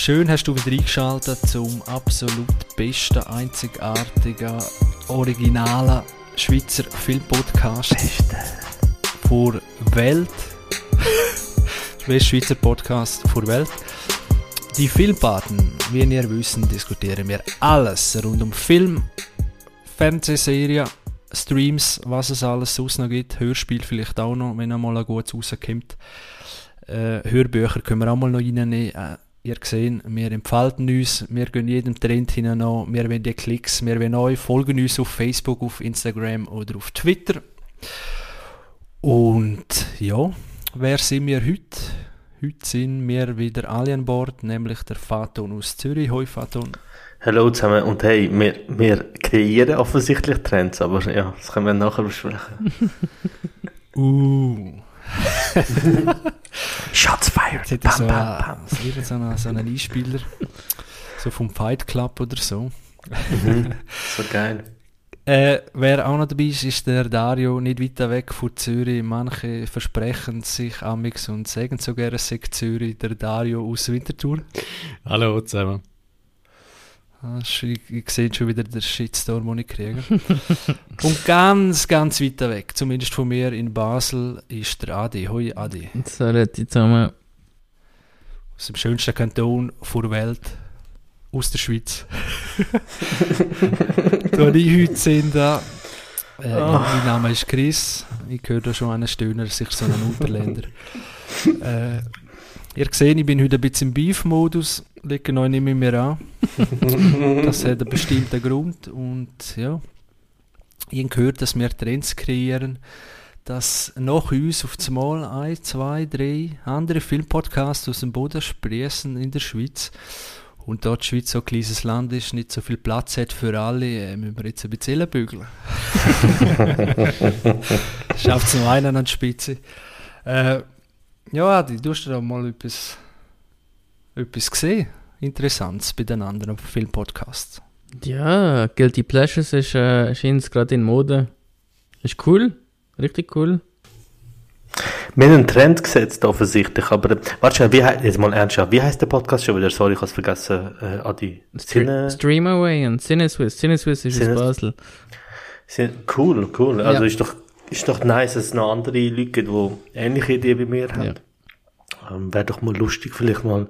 Schön hast du wieder eingeschaltet zum absolut besten, einzigartigen, originalen Schweizer Filmpodcast. Vor Welt. Der beste Schweizer Podcast vor Welt. Die Filmpaten, wie ihr wissen, diskutieren wir alles rund um Film, Fernsehserien, Streams, was es alles sonst noch gibt, Hörspiel vielleicht auch noch, wenn einmal ein gutes rauskommt. Äh, Hörbücher können wir auch mal noch reinnehmen. Äh, ihr seht, wir empfalten uns, wir gehen jedem Trend hinein an, wir wollen die Klicks, wir wollen euch, folgen uns auf Facebook, auf Instagram oder auf Twitter. Und ja, wer sind wir heute? Heute sind wir wieder alle an Bord, nämlich der Faton aus Zürich. Hoi Faton. Hallo zusammen und hey, wir, wir kreieren offensichtlich Trends, aber ja, das können wir nachher besprechen. Uh. Shots fired! Jetzt ich so, ein, so, einen, so einen Einspieler, so vom Fight Club oder so. Mhm, so geil. Äh, wer auch noch dabei ist, ist der Dario, nicht weiter weg von Zürich. Manche versprechen sich amix und sagen sogar, es sei Zürich, der Dario aus Winterthur. Hallo zusammen. Ich, ich sehe schon wieder den Shitstorm, den ich kriege. und ganz, ganz weit weg, zumindest von mir in Basel, ist der Adi. Hoi Adi. Salut zusammen. Aus dem schönsten Kanton der Welt. Aus der Schweiz. da die heute sind da. Äh, Mein Name ist Chris. Ich höre da schon einen Stöhner, sich so einen Unterländer. äh, ihr seht, ich bin heute ein bisschen im Beef-Modus. Legen euch nicht mehr, mehr an. das hat einen bestimmten Grund. Und ja, ich habe gehört, dass wir Trends kreieren, dass nach uns auf einmal ein, zwei, drei andere Filmpodcasts aus dem Boden sprießen in der Schweiz. Und dort die Schweiz so ein kleines Land ist, nicht so viel Platz hat für alle, äh, müssen wir jetzt ein bisschen bügeln. Schafft es noch einen an die Spitze. Äh, ja, Adi, du hast da mal etwas, etwas gesehen, Interessantes bei den anderen Filmpodcasts. Ja, Guilty Pleasures ist, äh, scheint gerade in Mode. Ist cool, richtig cool. Wir haben einen Trend gesetzt, offensichtlich, aber warte schon, wie, hei- jetzt mal ernsthaft, wie heißt der Podcast schon wieder? Sorry, ich habe es vergessen, äh, Adi. Cine, Streamaway und CineSwiss. CineSwiss ist Cine- aus Basel. Cine, cool, cool. Also Ja. ist doch, ist doch nice, dass es noch andere Leute gibt, die ähnliche Ideen wie wir haben. Ähm, Wäre doch mal lustig, vielleicht mal,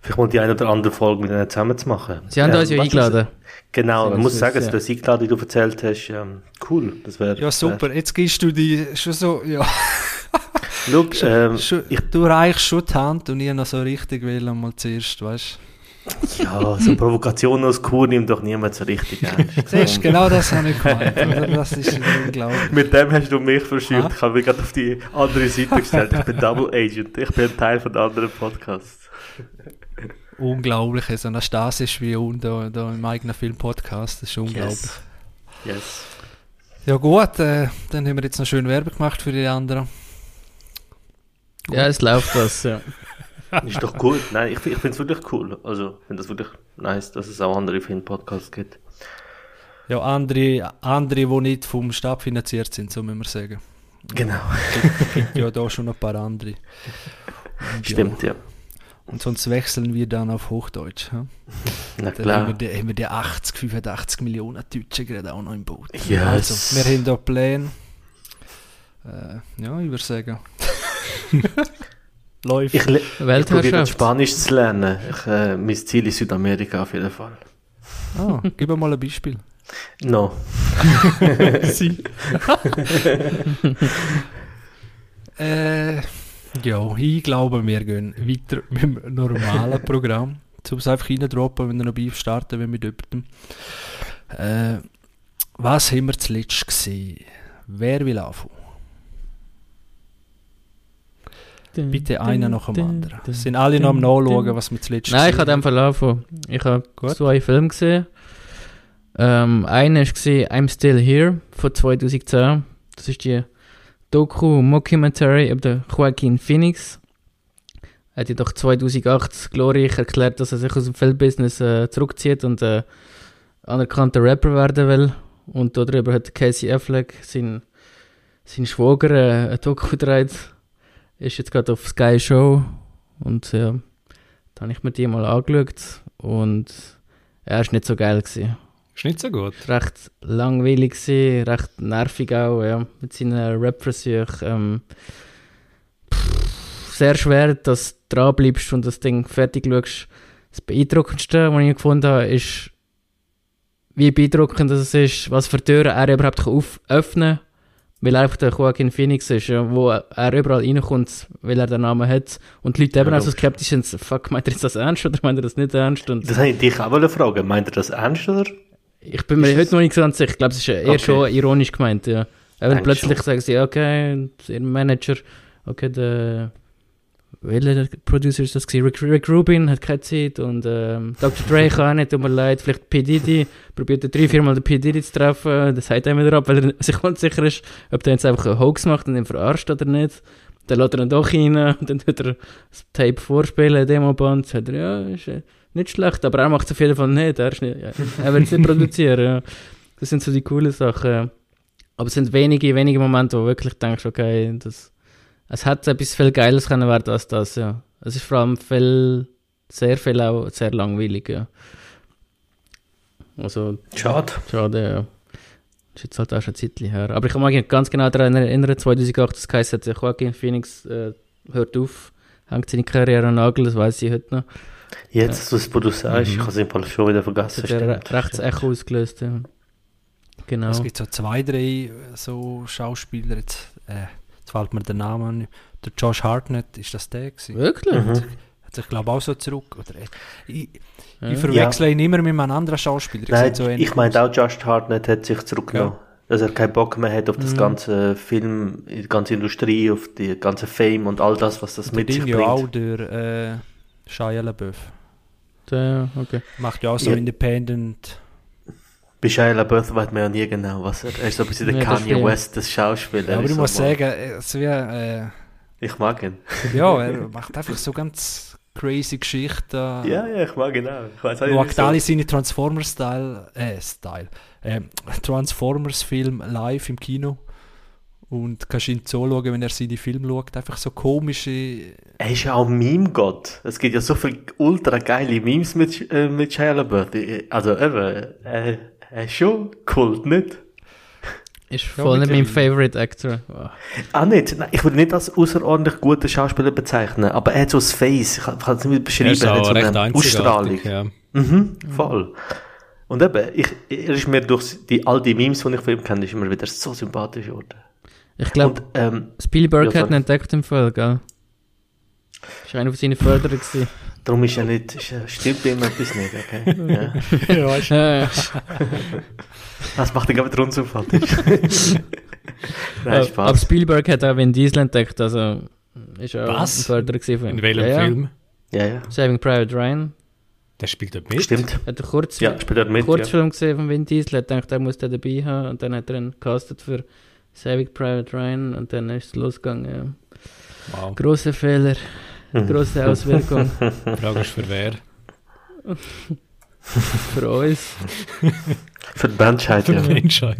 vielleicht mal die eine oder andere Folge mit ihnen zusammen zu machen. Sie haben Ähm, uns ja eingeladen. Genau, man Cine muss sagen, ja. dass du das eingeladen, wie du erzählt hast, ähm, cool. Das wäre. Ja, super. Jetzt gibst du die schon so, ja. Wär, Schau, ähm, Schon, ich du reichst schon die Hand und ich noch so richtig will mal zuerst, weißt Ja, so Provokationen aus Kur nimmt doch niemand so richtig ernst. Siehst du, genau das habe ich gemeint. Das ist unglaublich. Mit dem hast du mich verschürt. Ah. Ich habe mich gerade auf die andere Seite gestellt. Ich bin Double Agent. Ich bin ein Teil von anderen Podcasts. Unglaublich. So eine Stasis wie unten da, da im eigenen Filmpodcast. Das ist unglaublich. Yes. yes. Ja gut, äh, dann haben wir jetzt noch schön Werbung gemacht für die anderen. Ja, es läuft das, ja. Ist doch cool. Nein, ich, ich finde es wirklich cool. Also, ich finde das wirklich nice, dass es auch andere Film-Podcasts gibt. Ja, andere, andere, die nicht vom Staat finanziert sind, so müssen wir sagen. Genau. Es gibt ja da schon ein paar andere. Und Stimmt, ja. Ja, und sonst wechseln wir dann auf Hochdeutsch. Ja? Na Dann haben klar. wir, die, haben wir die 80, 85 Millionen Deutschen gerade auch noch im Boot. Yes. Also, wir haben da Pläne. Äh, ja, ich würde sagen. Läuft. Ich, ich probiere. Spanisch zu lernen. Ich, äh, mein Ziel ist Südamerika auf jeden Fall. ah, gib mir mal ein Beispiel. No. Sie. äh, ja, ich glaube, wir gehen weiter mit dem normalen Programm. Um es einfach reindroppen, wenn wir noch Beef starten, wenn wir jemandem. Äh, was haben wir zuletzt gesehen? Wer will anfangen? Bitte einer nach dem anderen. Sind alle noch am Nachschauen, was wir zuletzt Nein, ich habe einfach laufen. Ich habe zwei Filme gesehen. Ähm, einer war I'm Still Here von 2010. Das ist die Doku-Mockumentary über den Joaquin Phoenix. Er hat ja doch 2008 glorreich erklärt, dass er sich aus dem Filmbusiness äh, zurückzieht und äh, anerkannter Rapper werden will. Und darüber hat Casey Affleck, sein, sein Schwager, äh, ein Doku gedreht. Ist jetzt gerade auf Sky Show. Und ja, Da habe ich mir die mal angeschaut und er ist nicht so geil gewesen. Ist nicht so gut. Recht langweilig gewesen, recht nervig auch, ja, mit seinen Rap-Versuchen. Ähm, sehr schwer, dass du dranbleibst und das Ding fertig schaust. Das Beeindruckendste, was ich gefunden habe, ist, wie beeindruckend es ist, was für Türen er überhaupt auf öffnen kann, weil er einfach der Joaquin Phoenix ist, ja, wo er überall reinkommt, weil er den Namen hat. Und die Leute eben Ja, auch so skeptisch sind, fuck, meint er jetzt das ernst oder meint er das nicht ernst? Und Das habe ich dich auch wollen fragen. Meint ihr das ernst, oder? ich bin mir Ist heute noch nicht ganz sicher. Ich glaube, es ist eher Okay. schon ironisch gemeint, ja. Eben plötzlich schon. sagen sie, okay, ihr Manager, okay, der, welcher Producer ist das gewesen? Rick, Rick Rubin hat keine Zeit und ähm, Dr. Dre kann auch nicht, tut mir leid, vielleicht P. Diddy, probiert er drei, viermal den P. Diddy zu treffen, das sagt er wieder ab, weil er sich unsicher ist, ob der jetzt einfach einen Hoax macht und ihn verarscht oder nicht. Dann lädt er ihn doch rein und dann tut er das Tape vorspielen, Demoband, sagt er, ja, ist äh, nicht schlecht, aber er macht es auf jeden Fall nicht, er, nicht, er wird es nicht produzieren, ja. Das sind so die coolen Sachen. Aber es sind wenige, wenige Momente, wo du wirklich denkst, okay, das, es hätte etwas viel Geiles können werden als das, ja. Es ist vor allem viel, sehr viel auch sehr langweilig, ja. Also, Schade. schade, ja. Das ist jetzt halt auch schon ein Zeitchen her. Aber ich kann mich ganz genau daran erinnern, 2008, das geheißen hat, Joaquin Phoenix äh, hört auf, hängt seine Karriere an den Nagel, das weiß ich heute noch. Jetzt, was du sagst, ich Mhm. habe es im Fall schon wieder vergessen. Das hat ja rechts Echo ausgelöst, ja. Genau. Es gibt so zwei, drei äh, so Schauspieler, jetzt, äh, jetzt fällt mir der Name an. Der Josh Hartnett, ist das der gewesen? Wirklich? Mhm. Hat sich, glaube ich, auch so zurück. Oder, ich, Ja. ich verwechsle ihn immer mit einem anderen Schauspieler. Nein, so ich meine auch, Just Hartnett hat sich zurückgenommen. Dass er keinen Bock mehr hat auf das Mhm. ganze Film, die ganze Industrie, auf die ganze Fame und all das, was das Der mit sich Ding ja bringt. auch, der äh, Shia LaBeouf. Der, okay. Macht ja auch so Ja. Independent. Bei Shia LaBeouf weiß man ja nie genau, was er, er ist so ein bisschen der Ja, das Kanye. West des Schauspielers. Ja, aber ich so muss mal- sagen, es wie, äh, Ich mag ihn. ja, er macht einfach so ganz crazy Geschichten. Ja, ja, ich mag ihn auch. Ich weiß auch Schaut nicht alle seine Transformers-Style, äh, Style, äh, Transformers-Film live im Kino. Und kannst ihn zuschauen, wenn er seine Filme schaut. Einfach so komische. Er ist ja auch Meme-Gott. Es gibt ja so viele ultra geile Memes mit, äh, mit Shia LaBeouf. Also eben, äh, er ist schon Kult, nicht? Ist Ja, voll nicht mein. Favorite Actor. Oh. Ah, nicht. Nein, ich würde nicht als außerordentlich guten Schauspieler bezeichnen, aber er hat so das Face. Ich kann es nicht beschreiben. Er ist er hat auch so eine Ausstrahlung. Ja. Mhm, voll. Und eben, ich, er ist mir durch die, all die Memes, die ich von ihm kenne, ist immer wieder so sympathisch geworden. Ich glaube, ähm, Spielberg Ja, hat ihn entdeckt im Fall, gell? War einer von seinen Förderer. gewesen. Darum ist er nicht, ist, er- stimmt ihm etwas nicht, okay? ja. ja, weißt Ja, ja. Das macht ihn aber wieder unsympathisch. Nein, aber Spaß. Spielberg hat auch Vin Diesel entdeckt, also ist auch Was? ein Förderer gewesen von ihm. In welchem ja, ja. Film? Ja, ja. Saving Private Ryan. Der spielt dort mit. Stimmt. Hat einen Kurz Ja, spielt er mit, ja. Kurzfilm gesehen von Vin Diesel, hat gedacht, er muss den dabei haben und dann hat er ihn castet für Saving Private Ryan und dann ist es losgegangen. Ja. Wow. Grosse Fehler, Mhm. grosse Auswirkung Die Frage ist für wer? für uns. Für die Menschheit, Für ja. die Menschheit.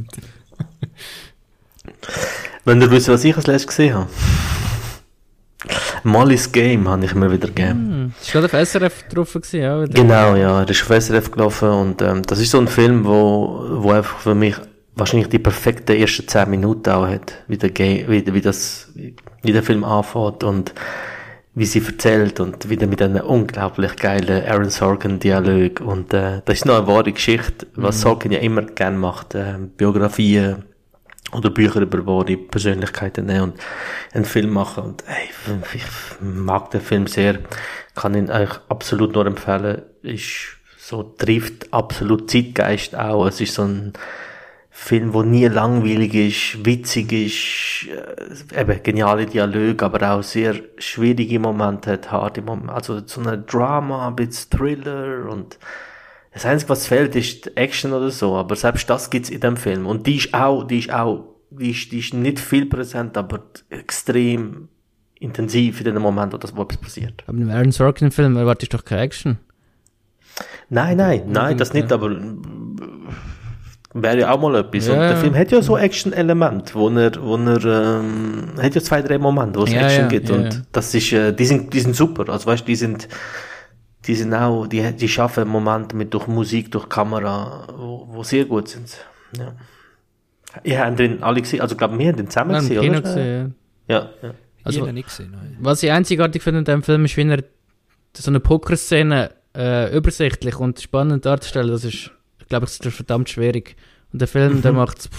Wenn ihr wisst, was ich als letztes gesehen habe. Molly's Game habe ich mir wieder gegeben. Hm. Das war gerade auf SRF drauf, gewesen, ja, wieder. Genau, ja, er ist auf SRF gelaufen und ähm, das ist so ein Film, wo, wo einfach für mich wahrscheinlich die perfekten ersten 10 Minuten auch hat, wie der, Game, wie, wie, das, wie der Film anfängt und wie sie erzählt und wieder mit einem unglaublich geilen Aaron Sorkin-Dialog und äh, das ist noch eine wahre Geschichte, was Sorkin ja immer gern macht, äh, Biografien oder Bücher über wahre Persönlichkeiten nehmen und einen Film machen. Und ey, ich mag den Film sehr, kann ihn euch absolut nur empfehlen, ist so, trifft absolut Zeitgeist auch, es ist so ein Film, wo nie langweilig ist, witzig ist, äh, eben geniale Dialoge, aber auch sehr schwierige Momente hat, harte Momente, also so ein Drama, ein bisschen Thriller und das Einzige, was fehlt, ist Action oder so, aber selbst das gibt's in dem Film und die ist auch, die ist auch, die ist, die ist nicht viel präsent, aber extrem intensiv in dem Moment, wo das wo etwas passiert. Aber im Aaron Sorkin-Film erwartest du doch keine Action. Nein, nein, nein, das nicht, aber wäre ja auch mal etwas. Ja, und der. Film hat ja so Action-Element, wo er, wo er, ähm, hat ja zwei, drei Momente, wo es Ja, Action ja, gibt ja, und ja. das ist, äh, die sind, die sind super, also weißt, die sind, die sind auch, die, die schaffen Momente mit durch Musik, durch Kamera, wo, wo sehr gut sind. Ja. Ihr habt den alle gesehen, also ich glaube, wir haben den zusammen gesehen, Kino oder? gesehen. Ja, ja. Also- Also, ich habe nicht gesehen. Was ich einzigartig finde in diesem Film ist, wie er so eine Pokerszene äh, übersichtlich und spannend darzustellen. Das ist, glaube ich, das ist verdammt schwierig. Und der Film, der macht es,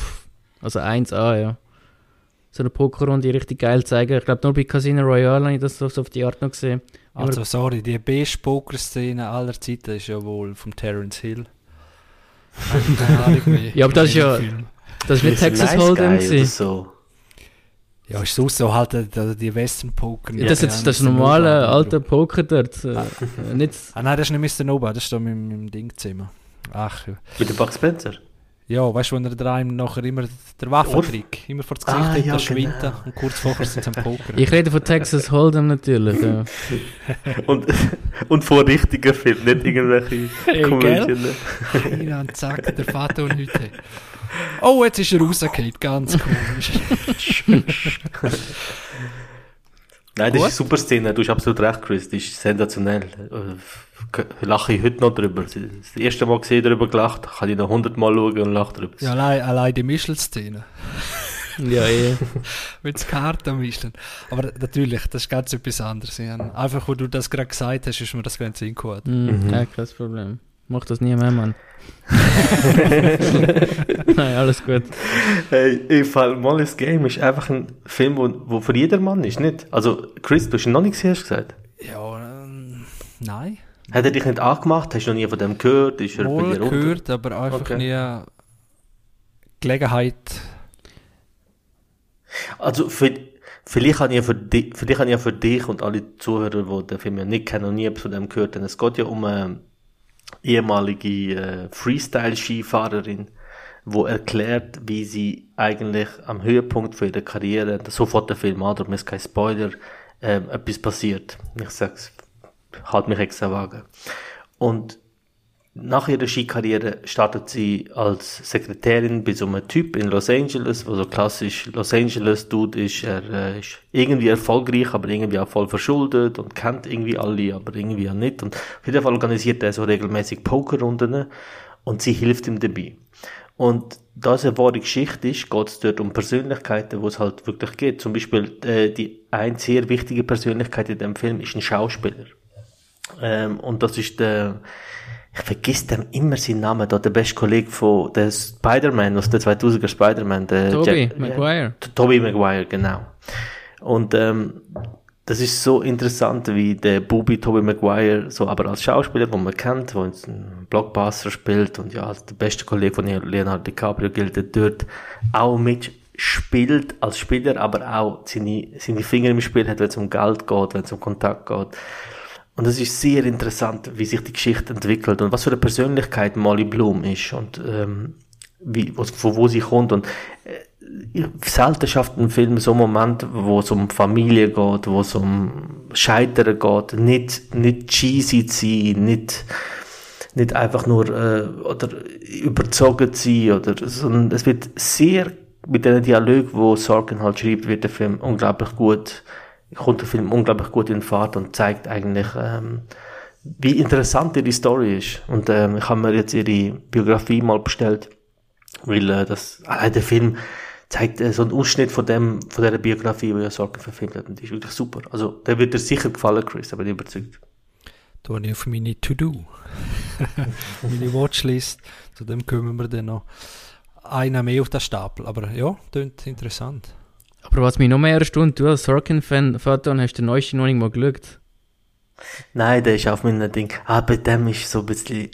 also 1A, ja. So eine Pokerrunde richtig geil zeigen. Ich glaube, nur bei Casino Royale habe ich das so, auf die Art noch gesehen. Also, sorry, die beste Poker-Szene aller Zeiten ist ja wohl vom Terence Hill. Ja, aber das ist ja-. Das ist nicht Texas Nice Hold'em. Guy so. Ja, ist sonst so halt äh, die Western-Poker. Ja, das ist jetzt das normale alte Poker dort. Äh, äh, nicht, Ah nein, das ist nicht Mr. Nova, das ist da im, im Dingzimmer. Ach. Mit dem Buck Spencer. Ja, weißt du, wenn er daheim nachher immer der Waffentrick immer vor das Gesicht Ah, hat, ja, das schwindet genau. und kurz vorher sind sie am Poker. ich rede von Texas Hold'em natürlich. Ja. Und, und von richtigen Filmen, nicht irgendwelche Hey, Komödien. Ja, und zack, der Vater und heute. Oh, jetzt ist er rausgefallen, ganz komisch. Nein, das Gut. ist eine super Szene, du hast absolut recht, Chris, das ist sensationell. Lache ich heute noch drüber. Das erste Mal gesehen, darüber gelacht, kann ich noch hundertmal schauen und lache drüber. Ja, allein, allein die Mischel-Szene. ja, eh. Mit der Karte mischen. Aber natürlich, das ist ganz etwas anderes. Ich Einfach, wo du das gerade gesagt hast, ist mir das Ganze hingekommen. Mhm. Ja, kein Problem. Mach das nie mehr, Mann. Nein, alles gut. Hey, im Fall Molly's Game ist einfach ein Film, wo, wo für jedermann ist, nicht? Also, Chris, du hast ihn noch nicht gesehen, hast du gesagt. Ja, ähm, nein. Hat er dich nicht angemacht? Hast du noch nie von dem gehört? Ist er bei Wohl dir unter? gehört, aber einfach Okay. nie Gelegenheit. Also, für, vielleicht habe ich ja für dich, vielleicht habe ich ja für dich und alle Zuhörer, die den Film ja nicht kennen und nie etwas von dem gehört haben, es geht ja um eine ehemalige äh, Freestyle-Skifahrerin, wo erklärt, wie sie eigentlich am Höhepunkt von ihrer Karriere, sofort der Film an, darum ist kein Spoiler, ähm, etwas passiert. Ich sag's, halt mich extra vage. Und nach ihrer Skikarriere startet sie als Sekretärin bei so einem Typ in Los Angeles, wo so klassisch Los Angeles Dude ist. Er äh, ist irgendwie erfolgreich, aber irgendwie auch voll verschuldet und kennt irgendwie alle, aber irgendwie auch nicht. Und auf jeden Fall organisiert er so regelmäßig Pokerrunden und sie hilft ihm dabei. Und da es eine wahre Geschichte ist, geht es dort um Persönlichkeiten, wo es halt wirklich geht. Zum Beispiel äh, die ein sehr wichtige Persönlichkeit in dem Film ist ein Schauspieler. Ähm, und das ist der, ich vergiss dem immer seinen Namen, da der beste Kollege von der Spider-Man, aus der 2000er Spider-Man, der Tobey Jack- Maguire. T- Tobey Maguire, genau. Und ähm, das ist so interessant, wie der Bubi Tobey Maguire, so aber als Schauspieler, den man kennt, der einen Blockbuster spielt und ja, als der beste Kollege von Leonardo DiCaprio gilt, der dort auch mitspielt als Spieler, aber auch seine, seine Finger im Spiel hat, wenn es um Geld geht, wenn es um Kontakt geht. Und es ist sehr interessant, wie sich die Geschichte entwickelt und was für eine Persönlichkeit Molly Bloom ist und ähm, wie, was, von wo sie kommt. Und äh, selten schafft ein Film so einen Moment, wo es um Familie geht, wo es um Scheitern geht, nicht, nicht cheesy zu sein, nicht, nicht einfach nur äh, oder überzogen zu sein, oder, sondern es wird sehr mit den Dialogen, wo Sorkin halt schreibt, wird der Film unglaublich gut, kommt der Film unglaublich gut in Fahrt und zeigt eigentlich, ähm, wie interessant ihre Story ist. Und ähm, ich habe mir jetzt ihre Biografie mal bestellt, weil äh, das allein der Film zeigt äh, so einen Ausschnitt von dem von der Biografie, die ja Sorkin verfilmt hat, und die ist wirklich super. Also der wird dir sicher gefallen, Chris, da bin ich überzeugt. Da habe ich auf meine To-Do. meine Watchlist. Zu dem kümmern wir dann noch. Einer mehr auf den Stapel. Aber ja, klingt interessant. Aber was mich noch mehr erstaunt, du als Sorkin-Fan, Faton, hast du den neuesten noch nicht mal geschaut? Nein, der ist auf meinem Ding. Ah, bei dem ist so ein bisschen,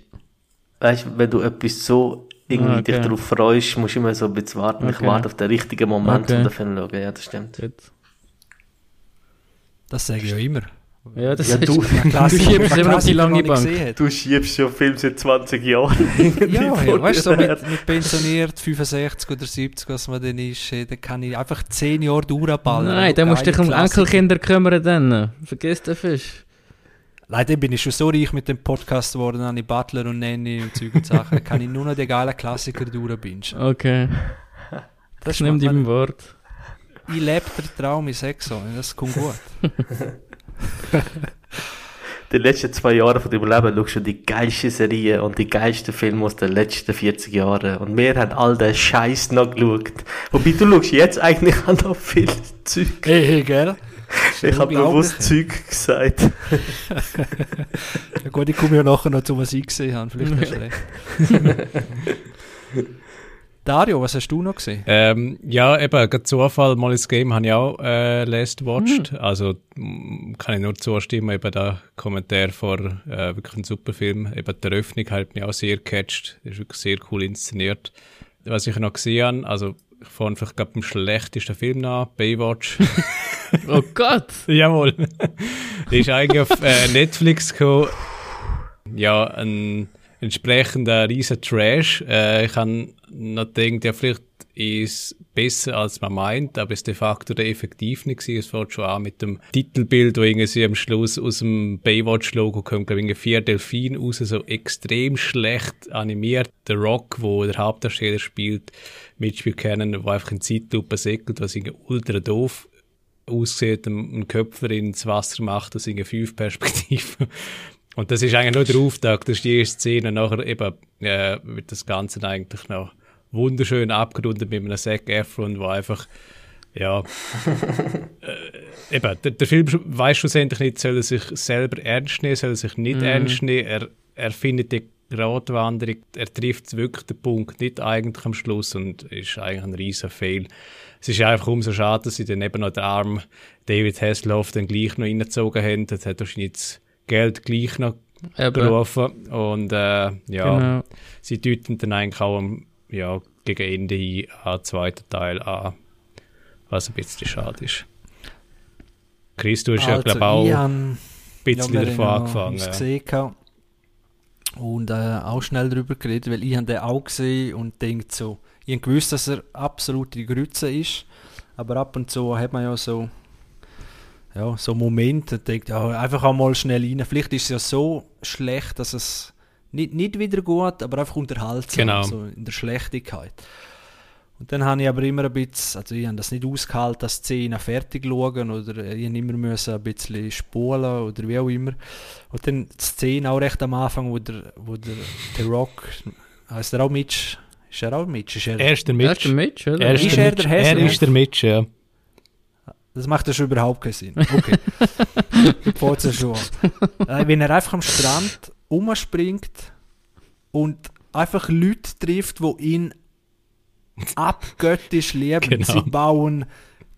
weißt du, wenn du etwas so irgendwie Ah, okay. dich darauf freust, musst du immer so ein bisschen warten. Ich Okay. warte auf den richtigen Moment, Okay. um den Film zu schauen. Ja, das stimmt. Gut. Das sage ich ja immer. Ja, das Ja, ist, du- du schiebst immer auf die lange Bank. Du schiebst schon Film seit 20 Jahren. Ja, ja weißt du, so mit, mit pensioniert, 65 oder 70, was man dann ist, dann kann ich einfach 10 Jahre durchballern. Nein, dann musst du dich um Klassiker. Enkelkinder kümmern dann. Vergiss den Fisch. Dann bin ich schon so reich mit dem Podcast geworden, an die Butler und Nanny und Zeug und Sachen. Dann kann ich nur noch die geilen Klassiker durchbingen. Okay, Das nimm macht dich man- beim Wort. Ich lebe den Traum in Sexo, das kommt gut. die letzten zwei Jahre von deinem Leben schaust du die geilste Serie und die geilsten Filme aus den letzten 40 Jahren. Und wir haben all den Scheiß noch geschaut. Wobei du schaust jetzt eigentlich auch noch viel Zeug. Hey, hey, gell? Ich habe bewusst Zeug gesagt. Ja, gut, ich komme ja nachher noch zu, was ich gesehen habe. Vielleicht du recht. Dario, was hast du noch gesehen? Ähm, ja, eben, gerade Zufall, mal das Game habe ich auch äh, last watched. Also mm, kann ich nur zustimmen, eben der Kommentar vor äh, wirklich ein super Film. Eben die Eröffnung hat mich auch sehr gecatcht. Ist wirklich sehr cool inszeniert. Was ich noch gesehen habe, also ich fand vielleicht gerade beim schlechtesten Film nach, Baywatch. Oh Gott! Jawohl. Die ist eigentlich auf äh, Netflix gekommen. Ja, ein entsprechender riesen Trash. Äh, ich habe noch gedacht, ja, vielleicht ist es besser, als man meint, aber es de facto der effektiv nicht gewesen. Es fängt schon an mit dem Titelbild, wo irgendwie am Schluss aus dem Baywatch-Logo kommt, glaube ich, irgendwie vier Delfine raus, so extrem schlecht animiert. Der Rock, wo der Hauptdarsteller spielt, mitspielt kennen, wo einfach in Zeitlupe segelt, was irgendwie ultra doof aussieht, einen Köpfer ins Wasser macht, das in fünf Perspektiven. Und das ist eigentlich nur der Auftakt, das ist die erste Szene. Nachher eben, äh, wird das Ganze eigentlich noch wunderschön abgerundet mit einem Zac Efron, wo einfach, ja, äh, eben, der, der Film weiß schlussendlich nicht, soll er sich selber ernst nehmen, soll er sich nicht ernst nehmen, er, er findet die Gratwanderung, er trifft wirklich den Punkt nicht eigentlich am Schluss und ist eigentlich ein riesen Fail. Es ist einfach umso schade, dass sie dann eben noch den armen David Hasselhoff dann gleich noch reingezogen haben. Das hat wahrscheinlich das Geld gleich noch Eben. gerufen. Und äh, ja, Genau. sie deuten dann eigentlich auch am, ja, gegen Ende hin den zweiten Teil an. Was ein bisschen schade ist. Chris, du hast ja, glaube ich auch habe ein bisschen wir davon angefangen. Ja. gesehen und äh, auch schnell darüber geredet, weil ich habe den auch gesehen und denkt so, ich gewusst, dass er absolut die Grütze ist, aber ab und zu hat man ja so ja, so Momente, denkt, ja, einfach auch mal schnell rein. Vielleicht ist es ja so schlecht, dass es nicht, nicht wieder gut, aber einfach unterhaltsam, Genau. so in der Schlechtigkeit. Und dann habe ich aber immer ein bisschen, also ich habe das nicht ausgehalten, dass die Szenen fertig schauen oder ich habe immer müssen ein bisschen spulen oder wie auch immer. Und dann die Szene auch recht am Anfang, wo der, wo der, der Rock, heißt er auch Mitch? Ist er auch Mitch? Ist er, Er ist der Er ist Mitch. der Mitch, oder? Er ist, Ist der er Mitch. der er ist der Mitch, ja. Das macht ja schon überhaupt keinen Sinn. Okay. Ja schon an. Wenn er einfach am Strand umspringt und einfach Leute trifft, die ihn abgöttisch lieben. Genau. Sie bauen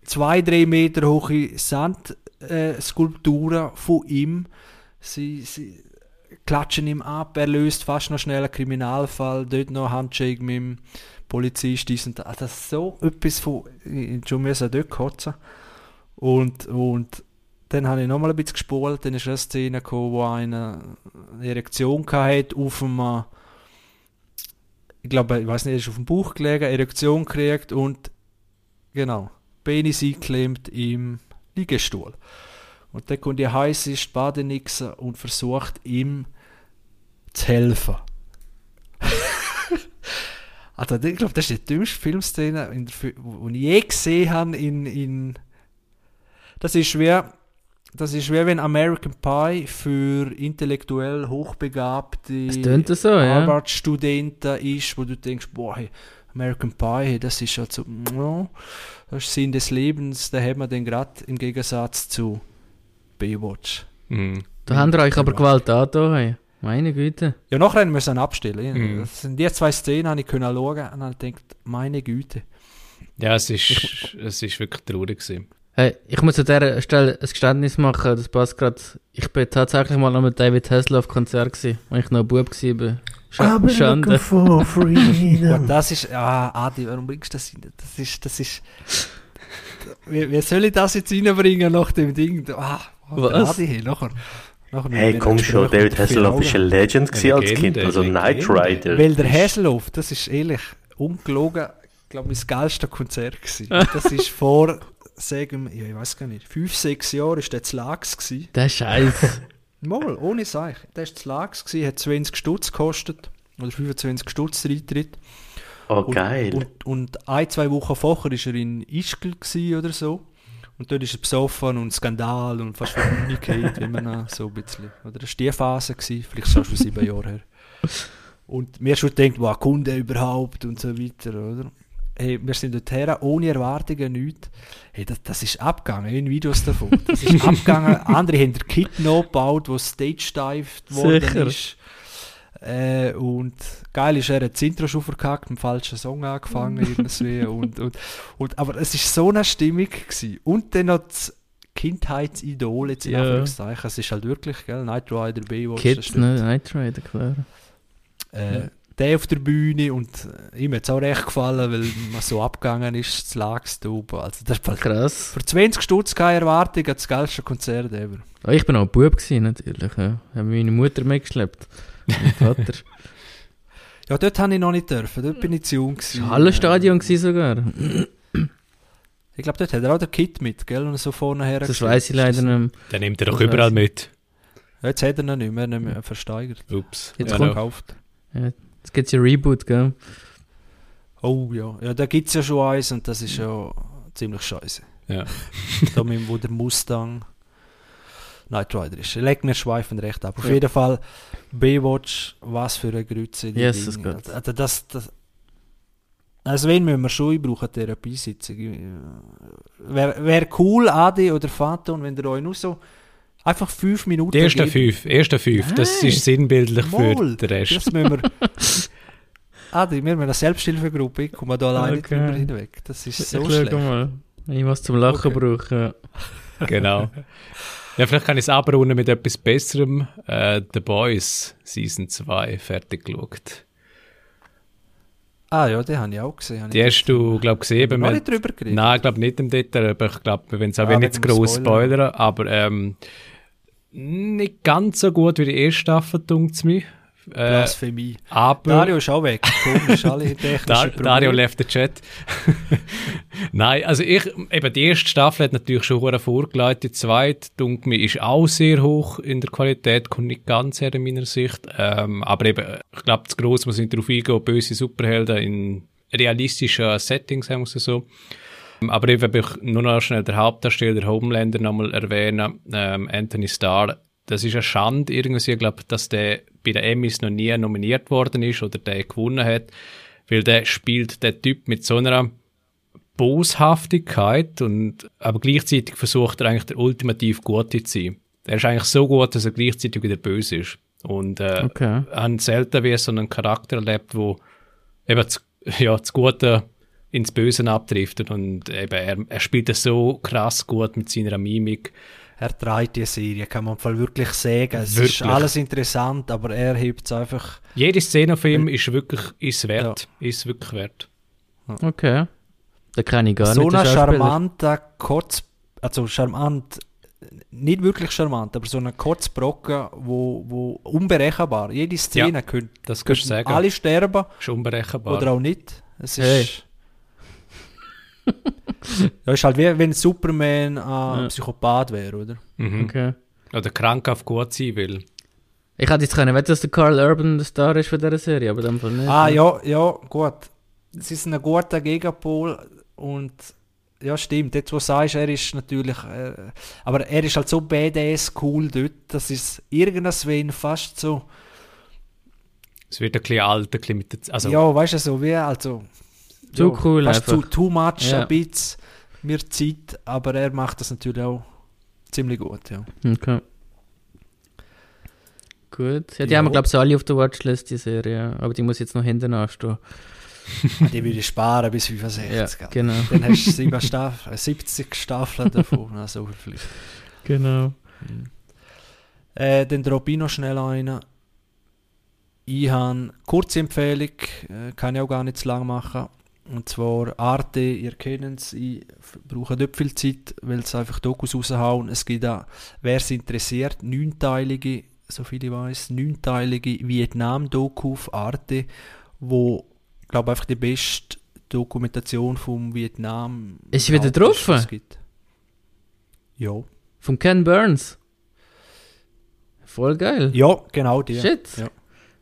zwei, drei Meter hohe Sandskulpturen äh, von ihm. Sie, sie klatschen ihm ab, er löst fast noch schnell einen Kriminalfall, dort noch Handshake mit dem Polizist, dies und das. Das ist so etwas von, ich schon müssen dort kotzen. Und, und dann habe ich nochmal ein bisschen gespult, dann ist eine Szene gekommen, wo einer eine Erektion hatte auf einem, ich glaube, ich weiß nicht, er ist auf dem Bauch gelegen, Erektion gekriegt und genau, Penis eingeklemmt im Liegestuhl. Und dann kommt die heiße Badenixen und versucht ihm zu helfen. also ich glaube, das ist die dümmste Filmszene, die ich je gesehen habe in, in das ist schwer das ist schwer, wenn American Pie für intellektuell hochbegabte Es so, ja. Harvard-Studenten ist, wo du denkst, boah, hey, American Pie, das ist also, ja, das ist Sinn des Lebens, da haben wir den gerade im Gegensatz zu Baywatch. Mhm. Da haben wir euch aber Gewalt angetan. hey. Meine Güte. Ja, nachher müssen wir ihn abstellen. Mhm. Das sind die zwei Szenen, habe ich können schauen und habe gedacht, meine Güte. Ja, es ist, es ist wirklich traurig gewesen. Hey, ich muss an dieser Stelle ein Geständnis machen, das passt gerade. Ich bin tatsächlich mal noch mit David Hasselhoff Konzert gewesen, als ich noch ein Bub war. Sch Schande. for freedom. Das ist, ah, Adi, warum bringst du das rein? Das ist, das ist, wie, wie soll ich das jetzt reinbringen nach dem Ding? Ah, Was? Adi, hey, nachher. nachher Hey, komm schon, David Hasselhoff ist ein Legend gewesen als Kind, also Knight. Rider. Weil der Hasselhoff, das ist ehrlich, ungelogen, ich glaube, mein geilste Konzert gewesen. Das ist vor, sagen wir, ja, ich weiß gar nicht, fünf, sechs Jahren ist der zu Lags gewesen. Der Scheiß. Mal, ohne Seich. Der ist zu Lags gewesen, hat 20 Stutz gekostet. Oder 25 Stutz der Eintritt. Oh, Und, geil. Und, und ein, zwei Wochen vorher war er in Ischgl oder so. Und dort ist er besoffen und Skandal und fast geht, wie man noch so ein bisschen. Oder das war die Phase, gewesen, vielleicht schon schon sieben Jahre her. Und mir schon gedacht, wow, Kunde überhaupt und so weiter, oder? Hey, wir sind dort her, ohne Erwartungen, nichts. Hey, das, das ist abgegangen, in Videos davon. Das ist abgegangen. Andere haben den Kit noch gebaut, wo stage-dived worden Sicher. ist. Äh, und geil ist, er hat das Intro schon verkackt, mit dem falschen Song angefangen irgendwie. und, und, und, aber es ist so eine Stimmung gewesen. Und dann noch das Kindheitsidol, jetzt in Ja. Anführungszeichen. Es ist halt wirklich, gell, Knight Rider, Baywatch, Kids, ne? Night Rider, klar. Äh, Der auf der Bühne und äh, ihm hat es auch recht gefallen, weil man so abgegangen ist, das Lagstub. Also das ist halt Krass. für 20 Stutz keine Erwartung, das geilste Konzert ever. Oh, ich bin auch ein Bub gewesen, natürlich. Ja. Haben meine Mutter mitgeschleppt. Mein Vater. Ja, dort habe ich noch nicht dürfen, dort bin ich zu jung Das gewesen. war Hallenstadion gewesen sogar. Ich glaube, dort hat er auch den Kit mit, gell, und so vorne her. Das weiß ich leider nicht mehr. Dann nimmt er doch Das überall mit. Ja, jetzt hat er ihn nicht mehr, nicht mehr versteigert. Ups. Jetzt ja, kommt- no. gekauft. Jetzt gibt es ja Reboot, gell? Oh ja, ja da gibt es ja schon eins und das ist ja ziemlich scheiße. Ja. da mit dem, wo der Mustang Knight Rider ist. Legt mir schweifend recht ab. Auf Ja. jeden Fall Baywatch, was für eine Grütze. die Jesus Dinge. Gott. Also das, das, also wen müssen wir schon, ich brauche eine Therapiesitzung. Wäre wär cool, Adi oder Faton, wenn ihr euch nur so einfach fünf Minuten Die ersten fünf, ersten fünf, das Nein. ist sinnbildlich für Mal, den Rest. Das müssen wir... Adi, wir haben eine Selbsthilfegruppe, ich komme da alleine Okay. drüber hinweg. Das ist so ich schlecht. schau mal. Ich muss zum Lachen Okay. brauchen. Genau. Ja, vielleicht kann ich es abrunden mit etwas Besserem. Äh, The Boys Season 2 fertig geschaut. Ah ja, den habe ich auch gesehen. Die hast du, glaube ich, gesehen. noch Wir- nicht drüber geredet. Nein, ich glaube nicht im Detail, aber ich glaube, wir wollen es auch Ah, nicht zu wegen dem gross Spoiler. spoilern. Aber ähm, nicht ganz so gut wie die erste Staffel, dunkt es mir. Äh, Blasphemie. aber Dario ist auch weg. Komisch, alle Dar Probleme. Dario left the chat. Nein, also ich, eben die erste Staffel hat natürlich schon hure vorgeleitet. Die zweite, dunkel mir, ist auch sehr hoch in der Qualität, kommt nicht ganz her in meiner Sicht. Ähm, aber eben, ich glaube, zu gross muss ich darauf eingehen, böse Superhelden in realistischen Settings, sagen wir es so. Aber eben, will ich nur noch schnell der Hauptdarsteller, der Homelander, nochmal erwähnen, ähm, Anthony Starr. Das ist eine Schande irgendwie, ich glaube, dass der bei den Emmys noch nie nominiert worden ist oder der gewonnen hat, weil der spielt der Typ mit so einer Boshaftigkeit und aber gleichzeitig versucht er eigentlich der ultimativ Gute zu sein. Er ist eigentlich so gut, dass er gleichzeitig wieder böse ist. Und äh, Okay. Haben selten wie so einen Charakter erlebt, wo eben das, ja, das Gute ins Böse abdriftet und eben er, er spielt es so krass gut mit seiner Mimik. Er trägt die Serie, kann man im Fall wirklich sagen. Es Wirklich. ist alles interessant, aber er hebt es einfach. Jede Szene von ihm ist wirklich ist wert, ist wirklich wert. Okay. Da kann ich gar so nicht. ein den Schauspieler. charmanter, kurz, also charmant, nicht wirklich charmant, aber so ein Kurzbrocken, wo, wo unberechenbar. Jede Szene könnte, Das kannst du sagen. alle sterben ist unberechenbar. oder auch nicht. Es ist, Hey. Ja, ist halt wie wenn Superman ein Ja. Psychopath wäre, oder? mhm. Okay. Oder krankhaft gut sein will. Ich hätte jetzt können wetten, dass der Carl Urban der Star ist von dieser Serie, aber dann Fall nicht. Ah, ja, ja, gut. Es ist ein guter Gegenpol und ja, stimmt. Jetzt, wo du sagst, er ist natürlich, äh, aber er ist halt so badass cool dort, dass es irgendwas fast so, Es wird ein bisschen alt, ein bisschen mit der Z- also ja, weißt du, so wie, also, Zu ja, cool fast zu einfach. too much, Ja. ein bisschen mir Zeit, aber er macht das natürlich auch ziemlich gut, ja. Okay. Gut. Ja, die Ja. haben wir, glaube ich, alle auf der Watchlist, die Serie. Aber die muss jetzt noch hinten anstehen. Die würde ich sparen bis 65. Ja, genau. Dann hast du sieben Staff äh, 70 Staffeln davon, also vielleicht. Genau. Äh, dann droppe ich noch schnell einen. Ich habe kurze Empfehlung, äh, kann ich auch gar nicht zu lang machen. Und zwar Arte, ihr kennt es, ich brauche nicht viel Zeit, weil es einfach Dokus raushauen. Es gibt auch, wer es interessiert, neunteilige, soviel ich weiß, neunteilige Vietnam-Doku auf Arte, wo, ich glaube einfach die beste Dokumentation vom Vietnam Ist wieder drauf? was es gibt. Ja. Von Ken Burns. Voll geil. Ja, genau die. Shit. Ja.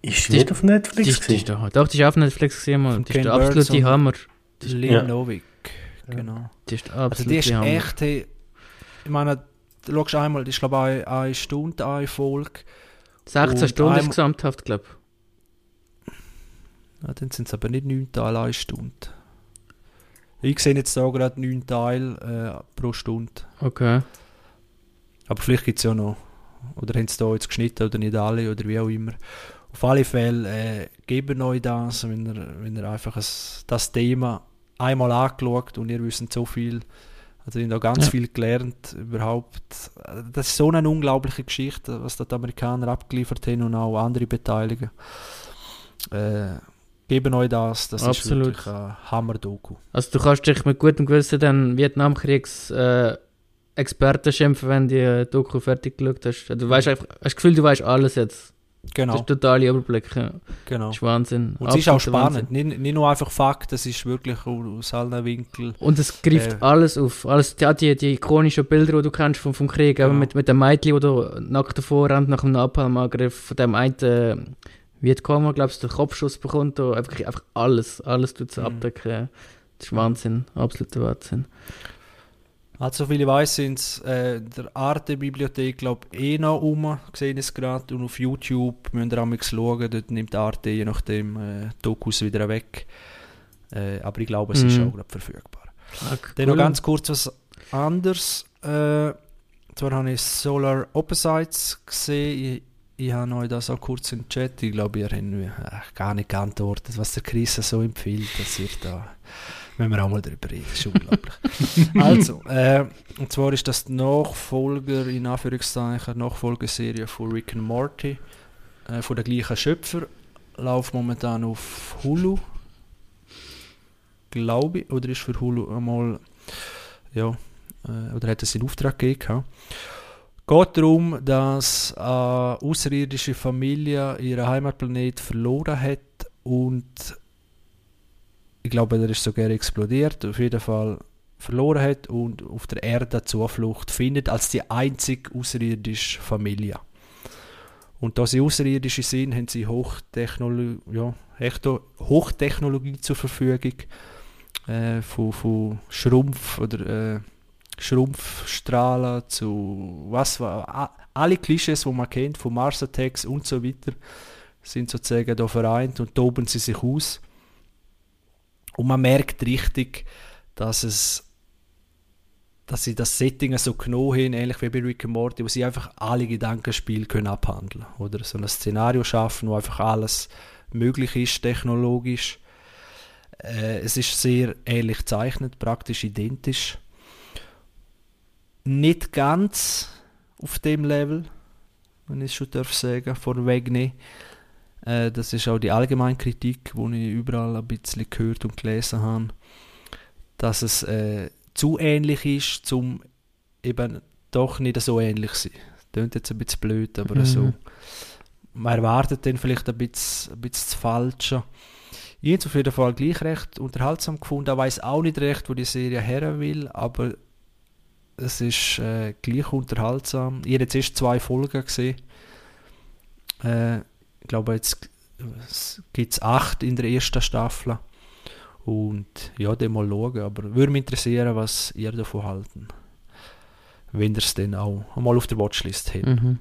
Ist Die- nicht auf Die, Netflix die, die gewesen? ist doch, doch, die ist auf Netflix gesehen, Mann. Die ist der absolute Hammer. Lynn Ja. Novik, genau. Die ist der Also die absolute ist Hammer. echt, hey, ich meine, du schaust einmal, das ist glaube ich eine, eine Stunde, eine Folge. 16 Und Stunden ist gesamthaft, glaube Ja, dann sind es aber nicht neun Teile eine Stunde. Ich sehe jetzt da gerade neun Teile äh, pro Stunde. ich. Okay. Aber vielleicht gibt es ja noch. Oder haben sie da jetzt geschnitten oder nicht alle oder wie auch immer. Auf alle Fälle äh, geben euch das, wenn ihr, wenn ihr einfach es, das Thema einmal angeschaut und ihr wisst so viel. Also ich habe da ganz Ja. viel gelernt überhaupt. Das ist so eine unglaubliche Geschichte, was die Amerikaner abgeliefert haben und auch andere Beteiligten. Äh, geben euch das, das Absolut. ist wirklich ein Hammer-Doku. Also du kannst dich mit gutem Gewissen dann Vietnamkriegs äh, Experten schimpfen, wenn du die Doku fertig geschaut hast. Du weißt einfach, hast das Gefühl, du weißt alles jetzt. Das Genau, ist totale Überblick. Ja. genau. Das ist Wahnsinn. Und es ist auch spannend, nicht, nicht nur einfach Fakt, es ist wirklich aus allen Winkeln. Und es greift Äh. alles auf. Alles, ja, die, die ikonischen Bilder, die du kennst vom, vom Krieg, Genau. eben mit, mit dem Mädchen, der nackt davor rennt nach einem Napalmangriff, von dem einen äh, Vietcong, glaubst du, den Kopfschuss bekommt, einfach, einfach alles, alles tut es Mhm. abdecken. Das ist Wahnsinn, absoluter Wahnsinn. Also, soviel ich weiß, sind es äh, der Arte-Bibliothek, glaube ich, eh noch um, gesehen es gerade. Und auf YouTube müsst ihr auch schauen, dort nimmt Arte je nachdem äh, Dokus wieder weg. Äh, aber ich glaube, es ist Mhm. auch gerade verfügbar. Ah, Dann noch cool. ganz kurz was anderes. Äh, zwar habe ich Solar Opposites gesehen. Ich, ich habe euch das auch kurz im Chat. Ich glaube, ihr habt gar nicht geantwortet, was der Chris so empfiehlt. Dass ihr da müssen wir auch mal darüber reden. Das ist unglaublich. also, äh, und zwar ist das die Nachfolger, in Anführungszeichen, Nachfolgeserie von Rick and Morty. Äh, von der gleichen Schöpfer. Läuft momentan auf Hulu. Glaube ich. Oder ist für Hulu einmal ja, äh, oder hat es in Auftrag gegeben. Geht darum, dass eine außerirdische Familie ihren Heimatplanet verloren hat und ich glaube, der ist sogar explodiert, auf jeden Fall verloren hat und auf der Erde Zuflucht findet als die einzige außerirdische Familie. Und da sie außerirdische sind, haben sie Hochtechnolo ja, Hochtechnologie zur Verfügung äh, von, von Schrumpf oder äh, Schrumpfstrahlen zu was war alle Klischees, die man kennt, von Mars Attacks und so weiter, sind sozusagen da vereint und toben sie sich aus. Und man merkt richtig, dass es dass sie das Setting so genommen haben, ähnlich wie bei Rick and Morty, wo sie einfach alle Gedankenspiele können abhandeln oder so ein Szenario schaffen, wo einfach alles möglich ist, technologisch. Äh, es ist sehr ähnlich gezeichnet, praktisch identisch. Nicht ganz auf dem Level, wenn ich es schon darf sagen, nicht. Äh, das ist auch die allgemeine Kritik, die ich überall ein bisschen gehört und gelesen habe, dass es äh, zu ähnlich ist, zum eben doch nicht so ähnlich zu sein. Klingt jetzt ein bisschen blöd, aber Mhm. so. Man erwartet dann vielleicht ein bisschen, ein bisschen das Falsche. Ich habe es auf jeden Fall gleich recht unterhaltsam gefunden. Ich weiß auch nicht recht, wo die Serie her will, aber es ist äh, gleich unterhaltsam. Ich habe jetzt erst zwei Folgen gesehen. Äh, ich glaube, jetzt gibt es acht in der ersten Staffel. Und ja, dann mal schauen. Aber würde mich interessieren, was ihr davon halten. Wenn ihr es dann auch mal auf der Watchlist habt. Mhm.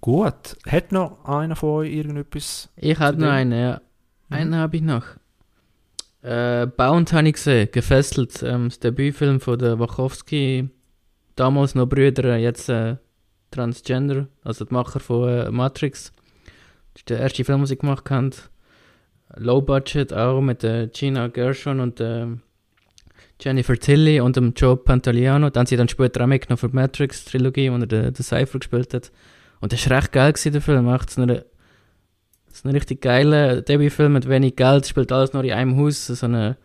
Gut. Hat noch einer von euch irgendetwas? Ich hatte noch einen, ja. Mhm. Einen habe ich noch. Äh, Bound habe ich gesehen, gefesselt. Ähm, das Debütfilm von der Wachowski, damals noch Brüder, jetzt äh, Transgender, also die Macher von äh, Matrix. Das ist der erste Film, den sie gemacht haben. Low Budget auch mit äh, Gina Gershon und äh, Jennifer Tilly und dem Joe Pantoliano. Dann haben sie dann später auch mitgenommen für die Matrix-Trilogie, wo er den, den Cypher gespielt hat. Und das war recht geil, gewesen, der Film. Echt so eine ist ein richtig geiler Debütfilm mit wenig Geld, spielt alles nur in einem Haus. So eine,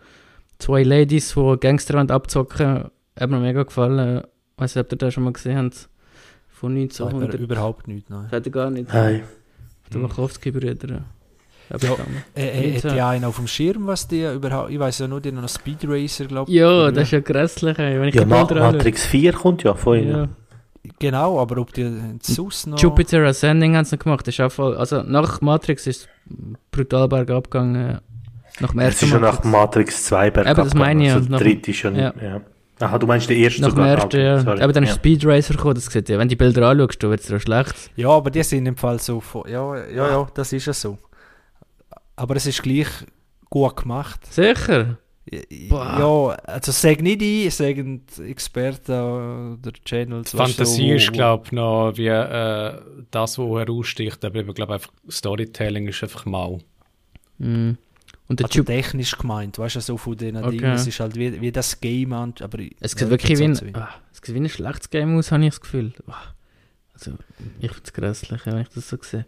zwei Ladies, die Gangster abzocken. Hat mir mega gefallen. Ich weiß nicht, ob ihr das schon mal gesehen habt. Von Sagt mir 1900. überhaupt nicht. Nein. Hat er gar nicht. Nein. Der Wachowski-Brüder. Ja. Äh, äh, hat so. ja einen auf dem Schirm, was die überhaupt. Ich weiß ja nur, die haben noch Speed Racer, glaube ich. Ja, Oder das ist ja grässlich, ey. Wenn ich Ja, Ma. Matrix 4 kommt ja von ihnen. Ja. Genau, aber ob die haben sonst noch. Jupiter Ascending haben sie noch gemacht. Das ist auch voll, also nach Matrix ist es brutal bergab gegangen. Nach dem Es ersten ist schon nach Matrix. Matrix 2 bergab Eben, das meine ich, Also nach- der dritte ist schon, ja. ja. Aha, du meinst den ersten Nach dem? Ah, ersten, okay, ja. sorry. Aber dann ist ja. Speed Racer gekommen, das sieht ja, wenn du die Bilder anschaust, wird es dir schlecht. Ja, aber die sind im Fall so von, ja, ja, ja, das ist ja so. Aber es ist gleich gut gemacht. Sicher? Boah. Ja, also sag nicht ich, sagen die Experten oder Channels. Die Fantasie wo- ist, glaube ich, noch wie äh, das, was heraussticht. Aber ich glaube einfach, Storytelling ist einfach mau. Mhm. Und der Also technisch gemeint, weißt du, so von den Okay. Dingen. Es ist halt wie, wie das Game an, aber Es ja, sieht wirklich wie ein, so ah, es sieht wie ein schlechtes Game aus, habe ich das Gefühl. Ah, Also, ich finde es grässlich, wenn ich das so sehe.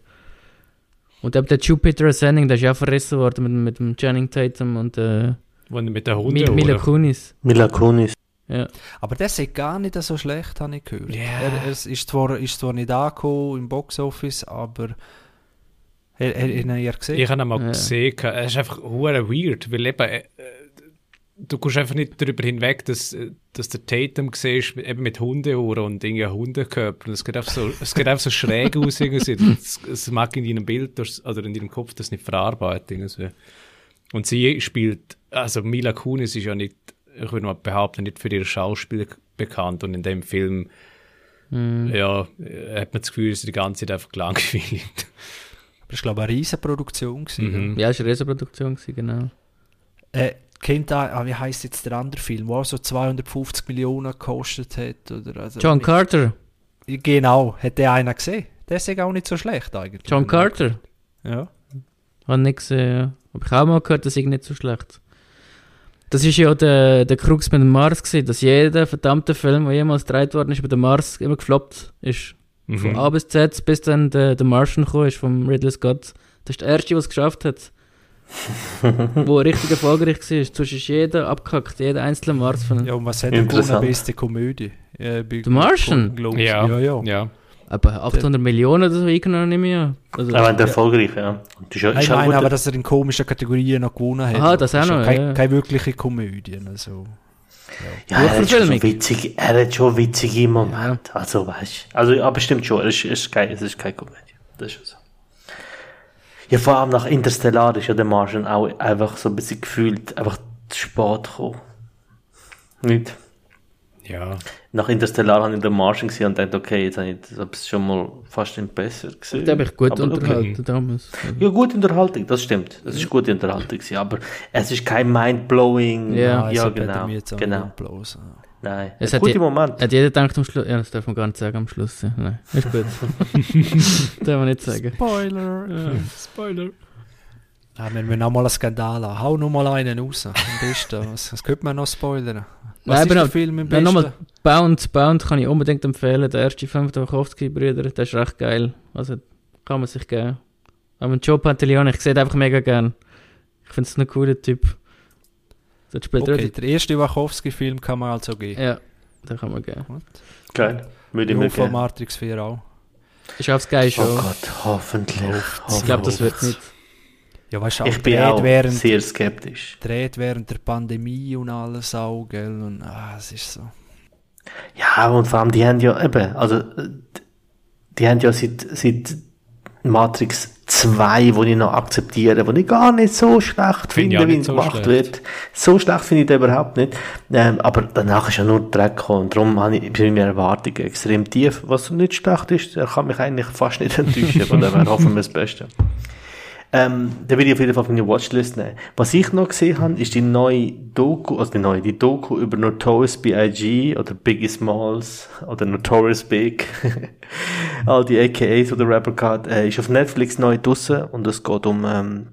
Und eben der Jupiter Ascending, der ist ja auch verrissen worden mit, mit dem Channing Tatum und äh, mit den Hunden Mil Mila? Kunis. Mila Kunis. Ja. Aber der ist gar nicht so schlecht, habe ich gehört. Ja. Er, er ist, zwar, ist zwar nicht angekommen im Boxoffice, aber er, er, er gesehen. Ich habe ihn mal Ja. gesehen. Es ist einfach hure weird, weil eben, äh, du kommst einfach nicht darüber hinweg, dass, äh, dass der Tatum siehst, mit- eben mit Hundeohren und irgendwie Hundekörper. Und es geht einfach so, es geht einfach so schräg aus. Irgendwie. Es, es mag in deinem Bild oder in deinem Kopf das nicht verarbeiten. Irgendwie. Und sie spielt, also Mila Kunis ist ja nicht, ich würde mal behaupten, nicht für ihr Schauspiel bekannt. Und in dem Film, Mhm. ja, äh, hat man das Gefühl, sie die ganze Zeit einfach gelangweilt. Das war, glaube ich, eine riesige Produktion. gewesen, Mhm. Ja, es war eine Riesenproduktion, gewesen, genau. Äh, kennt ihr, ah, wie heißt jetzt der andere Film, der auch so 250 Millionen gekostet hat? Oder, also John nicht- Carter. Genau, hat der einer gesehen? Der ist ja auch nicht so schlecht eigentlich. John Carter. Ja. Habe nicht gesehen, ja. Aber ich habe auch mal gehört, das ist nicht so schlecht. Das ist ja der, der Krux mit dem Mars gewesen, dass jeder verdammte Film, der jemals gedreht worden ist, über den Mars immer gefloppt ist. Von Mhm. A bis Z, bis dann der, der Martian gekommen ist, vom Ridley Scott. Das ist der erste, der es geschafft hat. wo richtig erfolgreich war. Sonst ist jeder abgehackt, jeder einzelne Mars-Film. Ja, und was hat er gewonnen? Interessant. Beste Komödie? Äh, bei- The Martian? Ja, ja, ja. ja. Aber 800 Millionen oder so eingenommen, ich an. Also, Er war erfolgreich, ja. Ist ja, Ich ja meine aber, dass er in komischen Kategorien noch gewonnen hat. Aha, das auch ja noch, Keine, ja. keine wirkliche Komödie. Also. Ja, er hat schon witzig, er hat schon witzige Momente. Also, weißt du. Also, aber stimmt schon, es ist, ist, kein, es ist keine Komödie. Das ist schon so. Ja, vor allem nach Interstellar ist ja der Martian auch einfach so ein bisschen gefühlt, einfach zu spät gekommen. Nicht? Ja. Nach Interstellar habe ich den Martian gesehen und dachte, okay, jetzt habe ich das schon mal fast nicht besser gesehen. da habe ich gut Aber okay. unterhalten damals. Ja, gute Unterhaltung, das stimmt. Das ist gute Unterhaltung, gewesen, aber es ist kein mind-blowing. Ja. ja, genau. mir jetzt auch genau. bloß, äh. Nein, Es ein hat guter je- Moment. Hat jeder gedacht am Schluss? Ja, das darf man gar nicht sagen am Schluss. Ja. Nein, ist gut. darf man nicht sagen. Spoiler! Spoiler. Ja, wir müssen auch mal einen Skandal haben. Hau noch mal einen raus. Am besten. Was, was könnte man noch spoilern? Was Nein, ist aber der Film im Nein, besten? nochmal Bound, Bound kann ich unbedingt empfehlen. Der erste Film der Wachowski-Brüder, der ist recht geil. Also kann man sich geben. Aber Joe Pantoliano, ich sehe ihn einfach mega gern. Ich finde es ein cooler Typ. Okay, der erste Wachowski-Film kann man also geben. Ja, den kann man geben. Geil. Würde ich mir von gerne. Matrix 4 auch. Ist auf Sky Oh schon. Gott, hoffentlich. ich glaube, das wird nicht. Ja, weißt du, auch Ich bin auch während, sehr skeptisch. dreht während der Pandemie und alles auch, gell? Und, ah, es ist so. Ja, und vor allem, die haben ja eben, also, die haben ja seit, seit Matrix 2, wo ich noch akzeptiere, wo ich gar nicht so schlecht Finde auch wie es so gemacht schlecht. wird. So schlecht finde ich den überhaupt nicht. Ähm, aber danach ist ja nur Dreck gekommen. Und darum habe ich, sind meine Erwartungen extrem tief. Was nicht schlecht ist, kann mich eigentlich fast nicht enttäuschen. Von daher hoffen wir das Beste. Ähm, da will ich auf jeden Fall auf meine Watchlist nehmen. Was ich noch gesehen habe, ist die neue Doku, also die neue, die Doku über Notorious B.I.G. oder Biggie Smalls oder Notorious Big. All die AKAs, die der Rapper gehabt, äh, ist auf Netflix neu draussen und es geht um, ähm,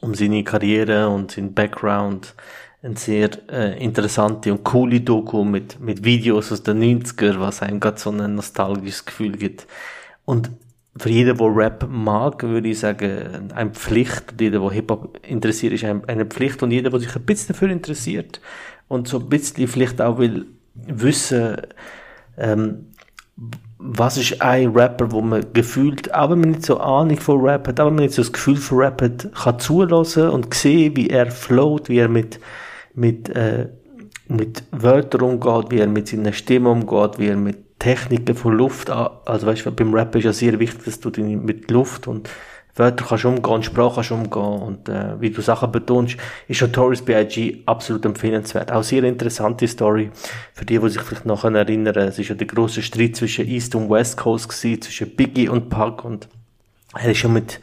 um seine Karriere und seinen Background. Eine sehr äh, interessante und coole Doku mit, mit Videos aus den 90er, was einem gerade so ein nostalgisches Gefühl gibt. Und für jeden, der Rap mag, würde ich sagen, eine Pflicht. Und jeder, der Hip-Hop interessiert, ist ein- eine Pflicht. Und jeder, der sich ein bisschen dafür interessiert und so ein bisschen vielleicht auch will wissen, ähm, was ist ein Rapper, wo man gefühlt, auch wenn man nicht so Ahnung von Rap hat, auch wenn man nicht so das Gefühl von Rap hat, kann zulassen und sehen, wie er float, wie er mit, mit, äh, mit Wörtern umgeht, wie er mit seiner Stimme umgeht, wie er mit Techniken von Luft, a- also weißt du, beim Rap ist ja sehr wichtig, dass du dich mit Luft und Wörter kannst umgehen, Sprache kannst umgehen und äh, wie du Sachen betonst, ist Notorious B.I.G. absolut empfehlenswert. Auch sehr interessante Story für die, die sich vielleicht noch erinnern. Es ist ja der große Streit zwischen East und West Coast gewesen, zwischen Biggie und Pac und er ist schon mit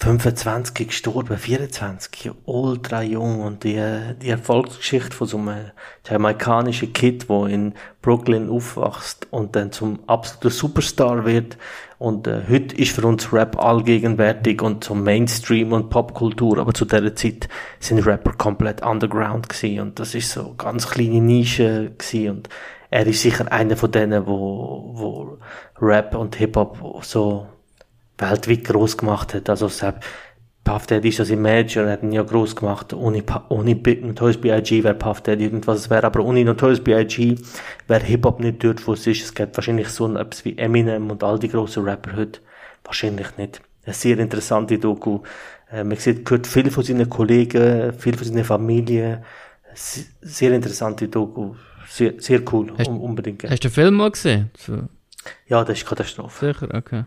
25 gestorben, 24, ultra jung. Und die, die Erfolgsgeschichte von so einem jamaikanischen Kid, wo in Brooklyn aufwächst und dann zum absoluten Superstar wird. Und äh, heute ist für uns Rap allgegenwärtig und so Mainstream und Popkultur, aber zu der Zeit sind Rapper komplett underground gewesen. Und das ist so ganz kleine Nische gewesen. Und er ist sicher einer von denen, wo, wo Rap und Hip-Hop so weltweit groß gemacht hat. Also selbst Puff Daddy ist das im Major, hat ihn ja groß gemacht. Ohne, ohne Notorious B.I.G. wäre Puff Daddy irgendwas wäre, aber ohne Notorious B.I.G. wäre Hip-Hop nicht dort, wo es ist. Es gibt wahrscheinlich so etwas wie Eminem und all die grossen Rapper heute. Wahrscheinlich nicht. Eine sehr interessante Doku. Äh, man sieht, gehört viel von seinen Kollegen, viel von seiner Familie. Sehr interessante Doku. Sehr, sehr cool. Hast, unbedingt. Hast du den Film mal gesehen? So. Ja, das ist Katastrophe. Sicher, okay.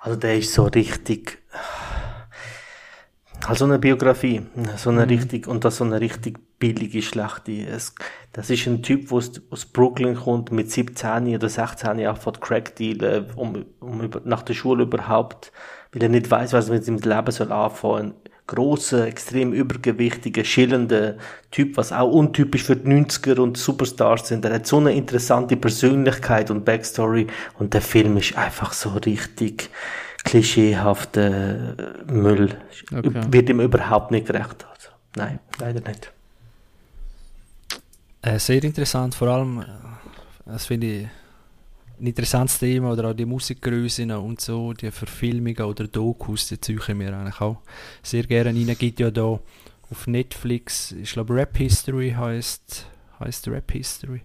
Also der ist so richtig, also eine Biografie, so eine mhm. richtig, und das so eine richtig billige, schlechte. Es, das ist ein Typ, der aus, aus Brooklyn kommt, mit 17 oder 16 anfängt Crack dealen, um, um über, nach der Schule überhaupt, weil er nicht weiß, was mit seinem Leben soll anfangen. Großer, extrem übergewichtiger, schillender Typ, was auch untypisch für die 90er und Superstars sind. Er hat so eine interessante Persönlichkeit und Backstory und der Film ist einfach so richtig, klischeehafter Müll. Okay. Wird ihm überhaupt nicht gerecht. Also, nein, leider nicht. Äh, sehr interessant, vor allem, äh, das finde ich ein interessantes Thema, oder auch die Musikgrößen und so, die Verfilmungen oder Dokus, die ziehe mir eigentlich auch sehr gerne rein. Gibt ja da auf Netflix, ich glaube Rap History heißt, heißt Rap History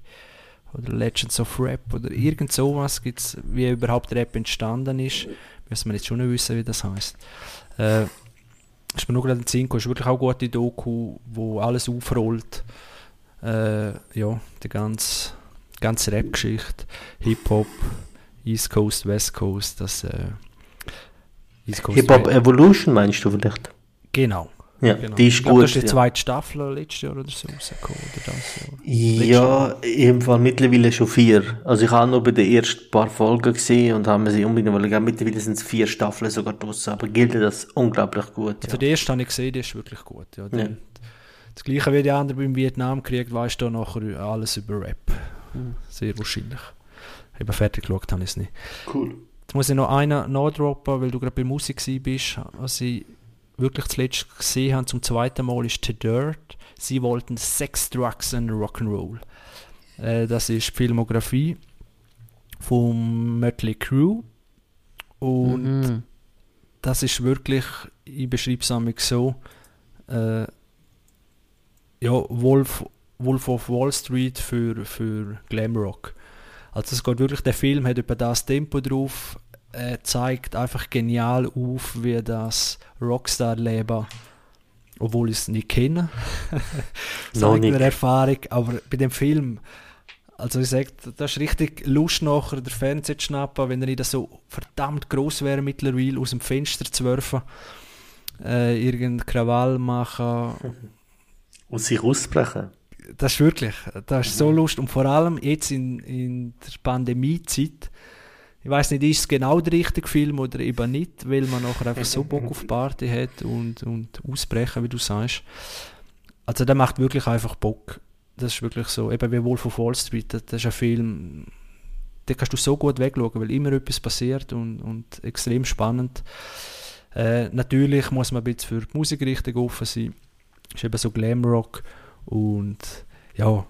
oder Legends of Rap oder irgend sowas gibt es, wie überhaupt Rap entstanden ist müssen wir jetzt schon nicht wissen, wie das heißt. Äh, ist mir nur gerade in den Sinn ist wirklich auch eine gute Doku, wo alles aufrollt. Äh, ja, die ganze, ganze Rap-Geschichte, Hip-Hop, East Coast, West Coast, das äh, Hip-Hop Evolution meinst du vielleicht? Genau. Ja, genau. die ist ich gut. Das ist die ja. zweite Staffel letztes Jahr oder so rausgekommen. Oder das, ja, im Fall mittlerweile schon vier. Also ich habe nur bei den ersten paar Folgen gesehen und haben sie unbedingt gesehen. Mittlerweile sind es vier Staffeln sogar draussen, aber gilt das unglaublich gut. Ja. Die erste habe ich gesehen, die ist wirklich gut. Ja, ja. Das gleiche wie die anderen beim Vietnamkrieg, weißt du nachher alles über Rap. Sehr wahrscheinlich. Eben fertig geschaut habe ich es nicht. Cool. Jetzt muss ich noch einen nachdroppen, weil du gerade bei Musik bist. Was ich wirklich zuletzt gesehen habe, zum zweiten Mal, ist The Dirt. Sie wollten Sex, Drugs and Rock'n'Roll. Äh, das ist die Filmografie vom Mötley Crew. Und mhm. das ist wirklich, ich beschreibe es so, äh, ja, Wolf, Wolf of Wall Street für, für Glamrock. Also es geht wirklich, der Film hat über das Tempo drauf, äh, zeigt einfach genial auf, wie das Rockstar-Leben, obwohl ich es nicht kenne, zeigt eine Erfahrung, aber bei dem Film, also ich sage, das ist richtig Lust nachher, der Fernseher zu schnappen, wenn er nicht so verdammt groß wäre mittlerweile, aus dem Fenster zu werfen, äh, irgendeinen Krawall machen. Und sich ausbrechen. Das ist wirklich, das ist so mhm. Lust und vor allem jetzt in, in der Pandemiezeit, ich weiß nicht, ist es genau der richtige Film oder eben nicht, weil man nachher einfach so Bock auf Party hat und, und ausbrechen, wie du sagst. Also der macht wirklich einfach Bock. Das ist wirklich so, eben wie Wolf of Wall Street, das, das ist ein Film, den kannst du so gut wegschauen, weil immer etwas passiert und, und extrem spannend. Äh, natürlich muss man ein bisschen für die Musikrichtung offen sein. Ist eben so Glamrock und ja,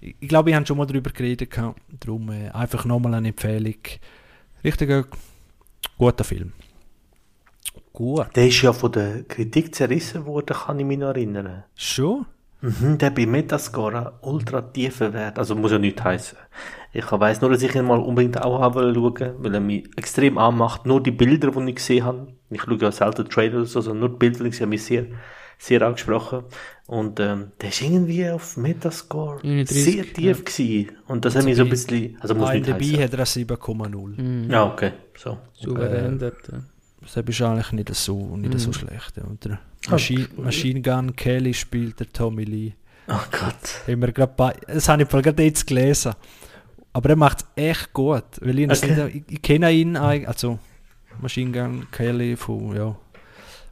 ich glaube, ich habe schon mal darüber geredet. Darum äh, einfach nochmal eine Empfehlung. Richtig guter Film. Gut. Der ist ja von der Kritik zerrissen worden, kann ich mich noch erinnern. Schon? Mhm, der bei Metascore ultra tiefen Wert, also muss ja nichts heißen. Ich weiss nur, dass ich ihn mal unbedingt auch haben schauen weil er mich extrem anmacht. Nur die Bilder, die ich gesehen habe, ich schaue ja selten Trailers, also nur die Bilder, die mich sehr sehr angesprochen. Und ähm, der ist irgendwie auf Metascore 30, sehr tief ja. gewesen. Und das hat mich so ein bisschen... Also muss nicht dabei hat er 7,0. Mhm. Ja, okay. So. Souverän äh, dort. das ist eigentlich nicht so, nicht so Mhm. schlecht. Ja. Und der Machine, Machine Gun Kelly spielt der Tommy Lee. Oh Gott. Haben wir grad bei, das habe ich gerade jetzt gelesen. Aber er macht es echt gut. Weil ich, Okay. nicht, ich, ich kenne ihn eigentlich, also Machine Gun Kelly von, ja.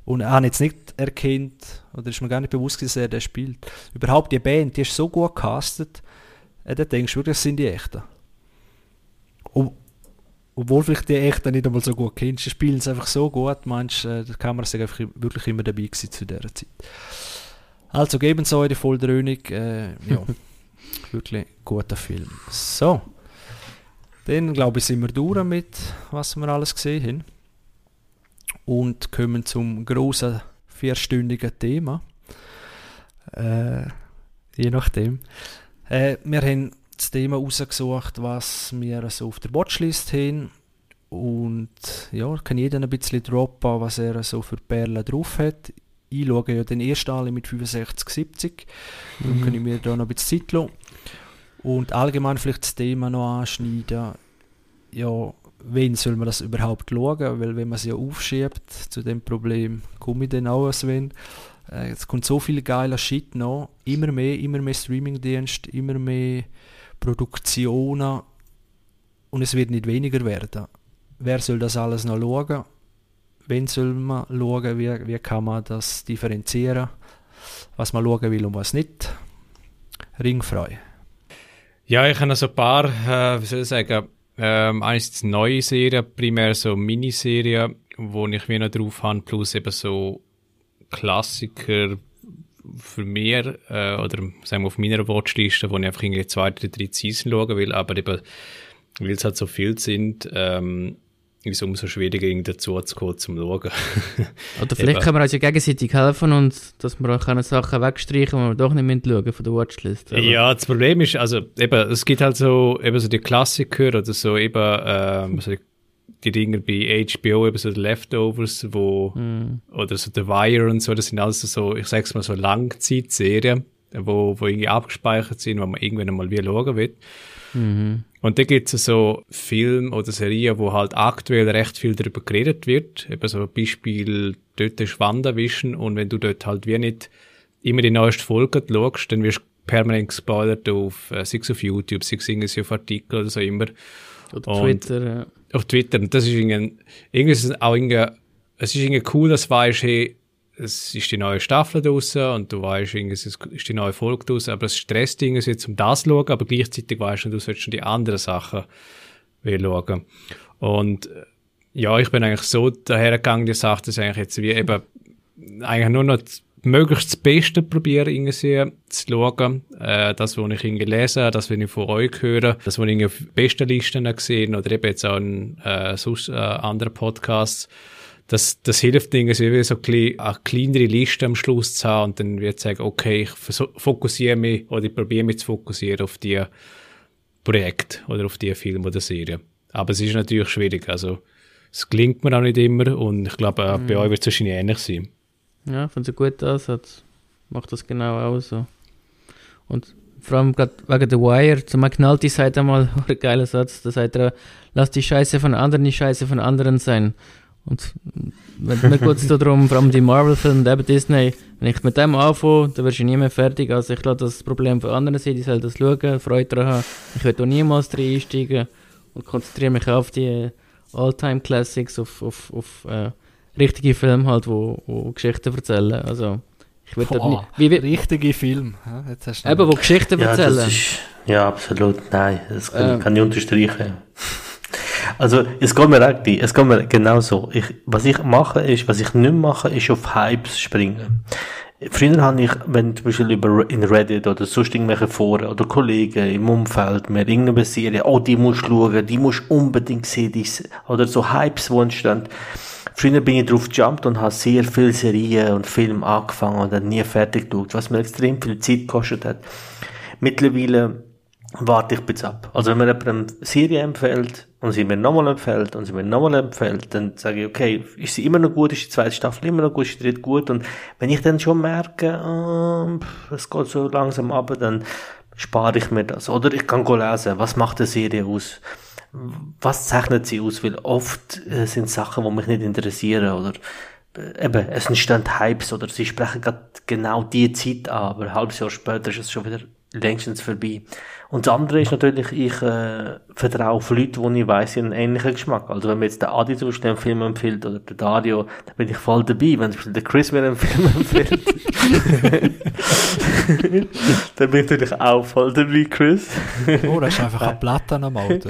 Und er hat jetzt nicht erkannt, oder ist mir gar nicht bewusst dass er den spielt. Überhaupt die Band, die ist so gut gecastet, äh, da denkst du wirklich, das sind die Echten. Ob, obwohl vielleicht die Echten nicht einmal so gut kennst, die spielen es einfach so gut, meinst du, äh, die Kamera ist einfach wirklich immer dabei gewesen zu dieser Zeit. Also geben Sie euch die Volldröhnung, äh, ja, wirklich guter Film. So, dann glaube ich sind wir durch mit, was wir alles gesehen haben. Und kommen zum großen vierstündigen Thema. Äh, je nachdem. Äh, wir haben das Thema rausgesucht, was wir so auf der Watchlist haben. Und ja, kann jeder ein bisschen droppen, was er so für Perlen drauf hat. Ich schaue ja den ersten alle mit 65, 70. Dann kann ich mir da noch ein bisschen Zeit lassen. Und allgemein vielleicht das Thema noch anschneiden. Ja, wen soll man das überhaupt schauen? Weil wenn man es ja aufschiebt zu dem Problem, komme ich dann auch Sven. Äh, es kommt so viel geiler Shit noch. Immer mehr, immer mehr Streamingdienst, immer mehr Produktionen. Und es wird nicht weniger werden. Wer soll das alles noch schauen? Wen soll man schauen? Wie, wie kann man das differenzieren? Was man schauen will und was nicht? Ringfrei. Ja, ich habe so ein paar, äh, wie soll ich sagen, ähm, einerseits neue Serien, primär so Miniserien, wo ich mir noch drauf habe, plus eben so Klassiker für mir, äh, oder sagen wir auf meiner Watchliste, wo ich einfach irgendwie zwei oder drei Season schauen will, aber eben, weil es halt so viel sind, ähm, ist umso schwieriger, irgendwie dazu zu kommen, zum Schauen. Oder vielleicht können wir uns ja gegenseitig helfen und dass wir auch Sachen wegstreichen, die wir doch nicht schauen von der Watchlist. oder? Ja, das Problem ist, also eben, es gibt halt so, eben so die Klassiker oder so eben, ähm, so die, die Dinger bei HBO, eben so die Leftovers, wo, Mhm. oder so The Wire und so, das sind alles so, ich sag's mal so Langzeitserien, wo, wo irgendwie abgespeichert sind, wo man irgendwann mal wieder schauen will. Mhm. Und da gibt's so Filme oder Serien, wo halt aktuell recht viel darüber geredet wird. Eben so ein Beispiel, dort ist WandaVision und wenn du dort halt wie nicht immer die neueste Folge schaust, dann wirst du permanent gespoilert auf, äh, sei es auf YouTube, sei es auf Artikel oder so immer, Oder Und- Twitter. Ja. auf Twitter. Und das ist irgendwie, irgendwie ist es auch irgendwie, es ist irgendwie cool, dass du weißt, hey, es ist die neue Staffel draussen und du weißt, es ist die neue Folge draussen, aber es stresst irgendwie jetzt um das zu schauen, aber gleichzeitig weißt du, du sollst schon die anderen Sachen schauen. Und äh, ja, ich bin eigentlich so dahergegangen, die Sache, dass ich eigentlich jetzt wie eben eigentlich nur noch möglichst das Beste probieren, irgendwie zu schauen. Äh, das, was ich irgendwie lese, das, was ich von euch höre, das, was ich auf besten Listen gesehen oder eben jetzt auch in äh, sonst, äh, anderen Podcasts. Das, das hilft wie so ein bisschen, eine kleinere Liste am Schluss zu haben und dann wird sagen, okay, ich fokussiere mich oder ich probiere mich zu fokussieren auf die Projekte oder auf die Filme oder Serien. Aber es ist natürlich schwierig, also es gelingt mir auch nicht immer und ich glaube, äh, bei euch wird es wahrscheinlich ähnlich sein. Ja, von so gut Ansatz. Macht das genau auch so. Und vor allem gerade wegen der Wire, zum McNulty sagt einmal, ein geiler Satz, da sagt er, lass die Scheiße von anderen die Scheiße von anderen sein. Und wenn mir geht es darum, vor allem die Marvel-Filme, eben Disney, wenn ich mit dem anfange, dann wirst du nie mehr fertig. Also ich lasse das Problem von anderen sein, die sollen das schauen, Freude daran haben. Ich werde auch niemals drin einsteigen und konzentriere mich auf die All-Time-Classics, auf, auf, auf äh, richtige Filme halt, wo, wo Geschichten erzählen. Also ich würde dort Boah, nie- wie, wie, richtige Film. Ja, jetzt hast du eben, wo Geschichten Ja, erzählen. das ist, ja, absolut. Nein, das kann, Ähm. kann ich unterstreichen. Also, es geht mir eigentlich, es geht mir genau so. Ich, was ich mache, ist, was ich nicht mache, ist auf Hypes springen. Früher habe ich, wenn zum Beispiel über in Reddit oder sonst irgendwelche Foren oder Kollegen im Umfeld mir irgendeine Serie, oh, die musst du schauen, die musst du unbedingt sehen, die, oder so Hypes, die entstehen. Früher bin ich drauf gejumpt und habe sehr viele Serien und Filme angefangen und dann nie fertig geschaut, was mir extrem viel Zeit gekostet hat. Mittlerweile warte ich bisschen ab. Also wenn mir jemand eine Serie empfiehlt und sie mir nochmal empfiehlt und sie mir nochmal empfiehlt, dann sage ich, okay, ist sie immer noch gut, ist die zweite Staffel immer noch gut, ist die dritte gut und wenn ich dann schon merke, pff, es geht so langsam ab, dann spare ich mir das. Oder ich kann lesen, was macht eine Serie aus? was zeichnet sie aus? Weil oft äh, sind Sachen, die mich nicht interessieren oder äh, eben, es entstehen Hypes oder sie sprechen gerade genau die Zeit an, aber ein halbes Jahr später ist es schon wieder längstens vorbei. Und das andere ist natürlich, ich äh, vertraue auf Leute, die ich weiss, sie haben einen ähnlichen Geschmack. Also wenn mir jetzt der Adi zum Beispiel einen Film empfiehlt oder der Dario, dann bin ich voll dabei. Wenn zum Beispiel der Chris mir einen Film empfiehlt, dann bin ich natürlich auch voll dabei, Chris. Oh, das ist einfach eine Platte am Auto.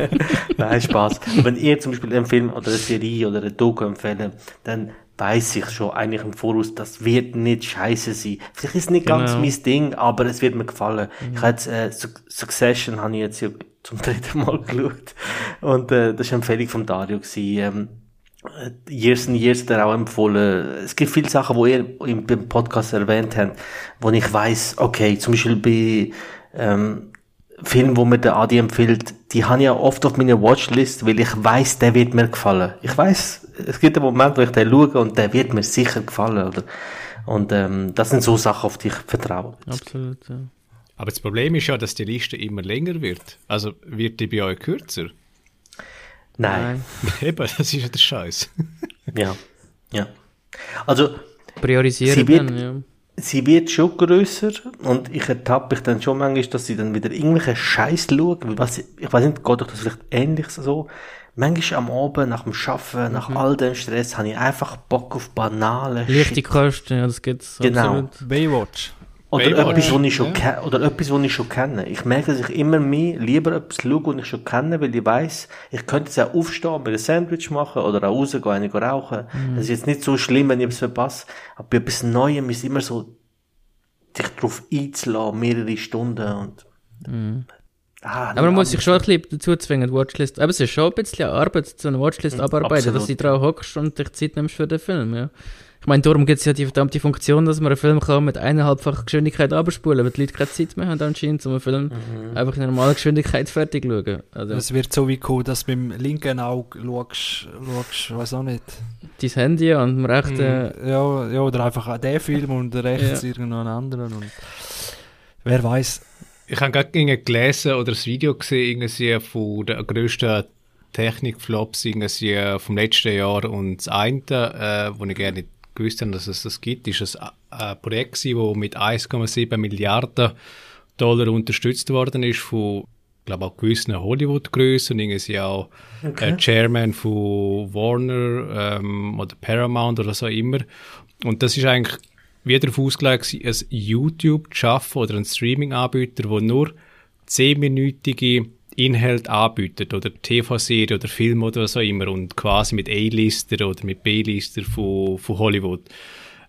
Nein, Spaß. Wenn ihr zum Beispiel einen Film oder eine Serie oder eine Doku empfehlen, dann weiß ich schon eigentlich im Voraus, das wird nicht scheiße sein. Vielleicht ist es nicht ganz Genau. mein Ding, aber es wird mir gefallen. Ich habe jetzt, äh, Su- Succession habe ich jetzt ja zum dritten Mal geschaut. Und, äh, das war eine Empfehlung von Dario gewesen. Ähm, äh, Years and Years hat er auch empfohlen. Es gibt viele Sachen, die ihr im, im Podcast erwähnt habt, wo ich weiss, okay, zum Beispiel bei, ähm, Film, wo mir der Adi empfiehlt, die habe ich ja oft auf meiner Watchlist, weil ich weiß, der wird mir gefallen. Ich weiß, es gibt einen Moment, wo ich den schaue und der wird mir sicher gefallen, oder? Und ähm, das sind so Sachen, auf die ich vertraue. Absolut, ja. Aber das Problem ist ja, dass die Liste immer länger wird. Also wird die bei euch kürzer? Nein. Eben, das ist ja der Scheiß. Ja. Ja. Also, Priorisieren Sie wird- dann, ja. Sie wird schon grösser und ich ertappe mich dann schon manchmal, dass sie dann wieder irgendwelche Scheiß weil Was, ich weiß nicht, geht euch das vielleicht ähnlich so? Manchmal am Abend, nach dem Arbeiten, nach all dem Stress, habe ich einfach Bock auf banale Leichte Shit. Kosten, ja, das gibt's Genau. absolut. Baywatch. Oder Baywatch, etwas, was ich schon ja. oder etwas, was ich schon kenne. Ich merke, dass ich immer mehr lieber etwas schaue, was ich schon kenne, weil ich weiss, ich könnte jetzt auch aufstehen, mir ein Sandwich machen oder auch rausgehen, eine rauchen. Das ist jetzt nicht so schlimm, wenn ich etwas verpasse. Aber bei etwas Neuem ist immer so, dich darauf einzulassen, mehrere Stunden und, ah, Aber man muss sich schon ein bisschen dazu zwingen, die Watchlist. Aber es ist schon ein bisschen Arbeit, so eine Watchlist abarbeiten, absolut. dass du drauf hockst und dich Zeit nimmst für den Film, ja. Ich meine, darum gibt es ja die verdammte Funktion, dass man einen Film kann mit eineinhalbfach Geschwindigkeit abspulen, weil die Leute keine Zeit mehr haben anscheinend, um einen Film einfach in normaler Geschwindigkeit fertig zu schauen. Also, Es wird so wie cool, dass du mit dem linken Auge schaust, schaust weiß auch nicht. dein Handy an dem rechten... Ja, ja, oder einfach auch den Film und rechts Ja. irgendwo einen anderen. Und wer weiß. Ich habe gerade irgendwie gelesen oder ein Video gesehen, irgendwie von den grössten Technikflops irgendwie vom letzten Jahr. Und das eine, äh, wo ich gerne nicht gewusst habe, dass es das gibt, ist ein, ein Projekt gewesen, das mit 1,7 Milliarden Dollar unterstützt worden ist von, ich glaube auch gewissen Hollywood-Größen, irgendwie auch äh, Chairman von Warner ähm, oder Paramount oder so immer. Und das ist eigentlich wieder darauf ausgelegt, ein YouTube zu schaffen oder ein Streaming-Anbieter, der nur 10-minütige Inhalte anbietet oder TV-Serie oder Film oder so immer und quasi mit A-Lister oder mit B-Lister von, von Hollywood.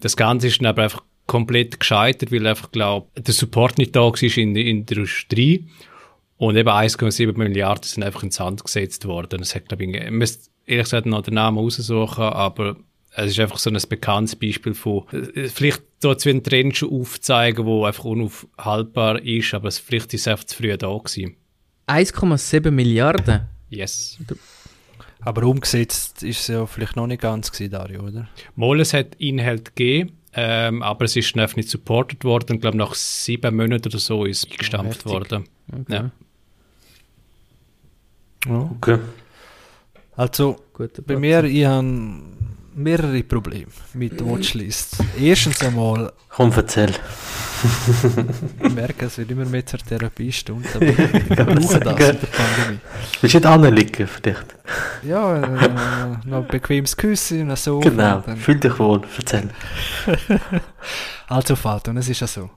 Das Ganze ist dann aber einfach komplett gescheitert, weil einfach, glaube der Support nicht da war in der Industrie und eben 1,7 Milliarden sind einfach ins Sand gesetzt worden. Das hat, glaube ich, ich müsste ehrlich gesagt noch den Namen raussuchen, aber es ist einfach so ein bekanntes Beispiel von, äh, vielleicht dort so einen Trend schon aufzeigen, wo einfach unaufhaltbar ist, aber es, vielleicht ist es einfach zu früh da gewesen. 1,7 Milliarden? Yes. Aber umgesetzt ist es ja vielleicht noch nicht ganz gewesen, Dario, oder? Mal, es hat Inhalt gegeben, ähm, aber es ist dann nicht supported worden. Ich glaube, nach sieben Monaten oder so ist es eingestampft heftig. worden. Ja. Okay. Also, Guter bei mir, ich habe mehrere Probleme mit Watchlist. Erstens einmal, Komm, erzähl. ich merke, es wird immer mehr zur Therapiestunde, aber ich brauche das in der Pandemie. Willst du nicht anliegen vielleicht? Ja, äh, noch ein bequemes Küssen und so. Genau. Und dann- Fühl dich wohl. Erzähl. Also Vater, und es ist ja so.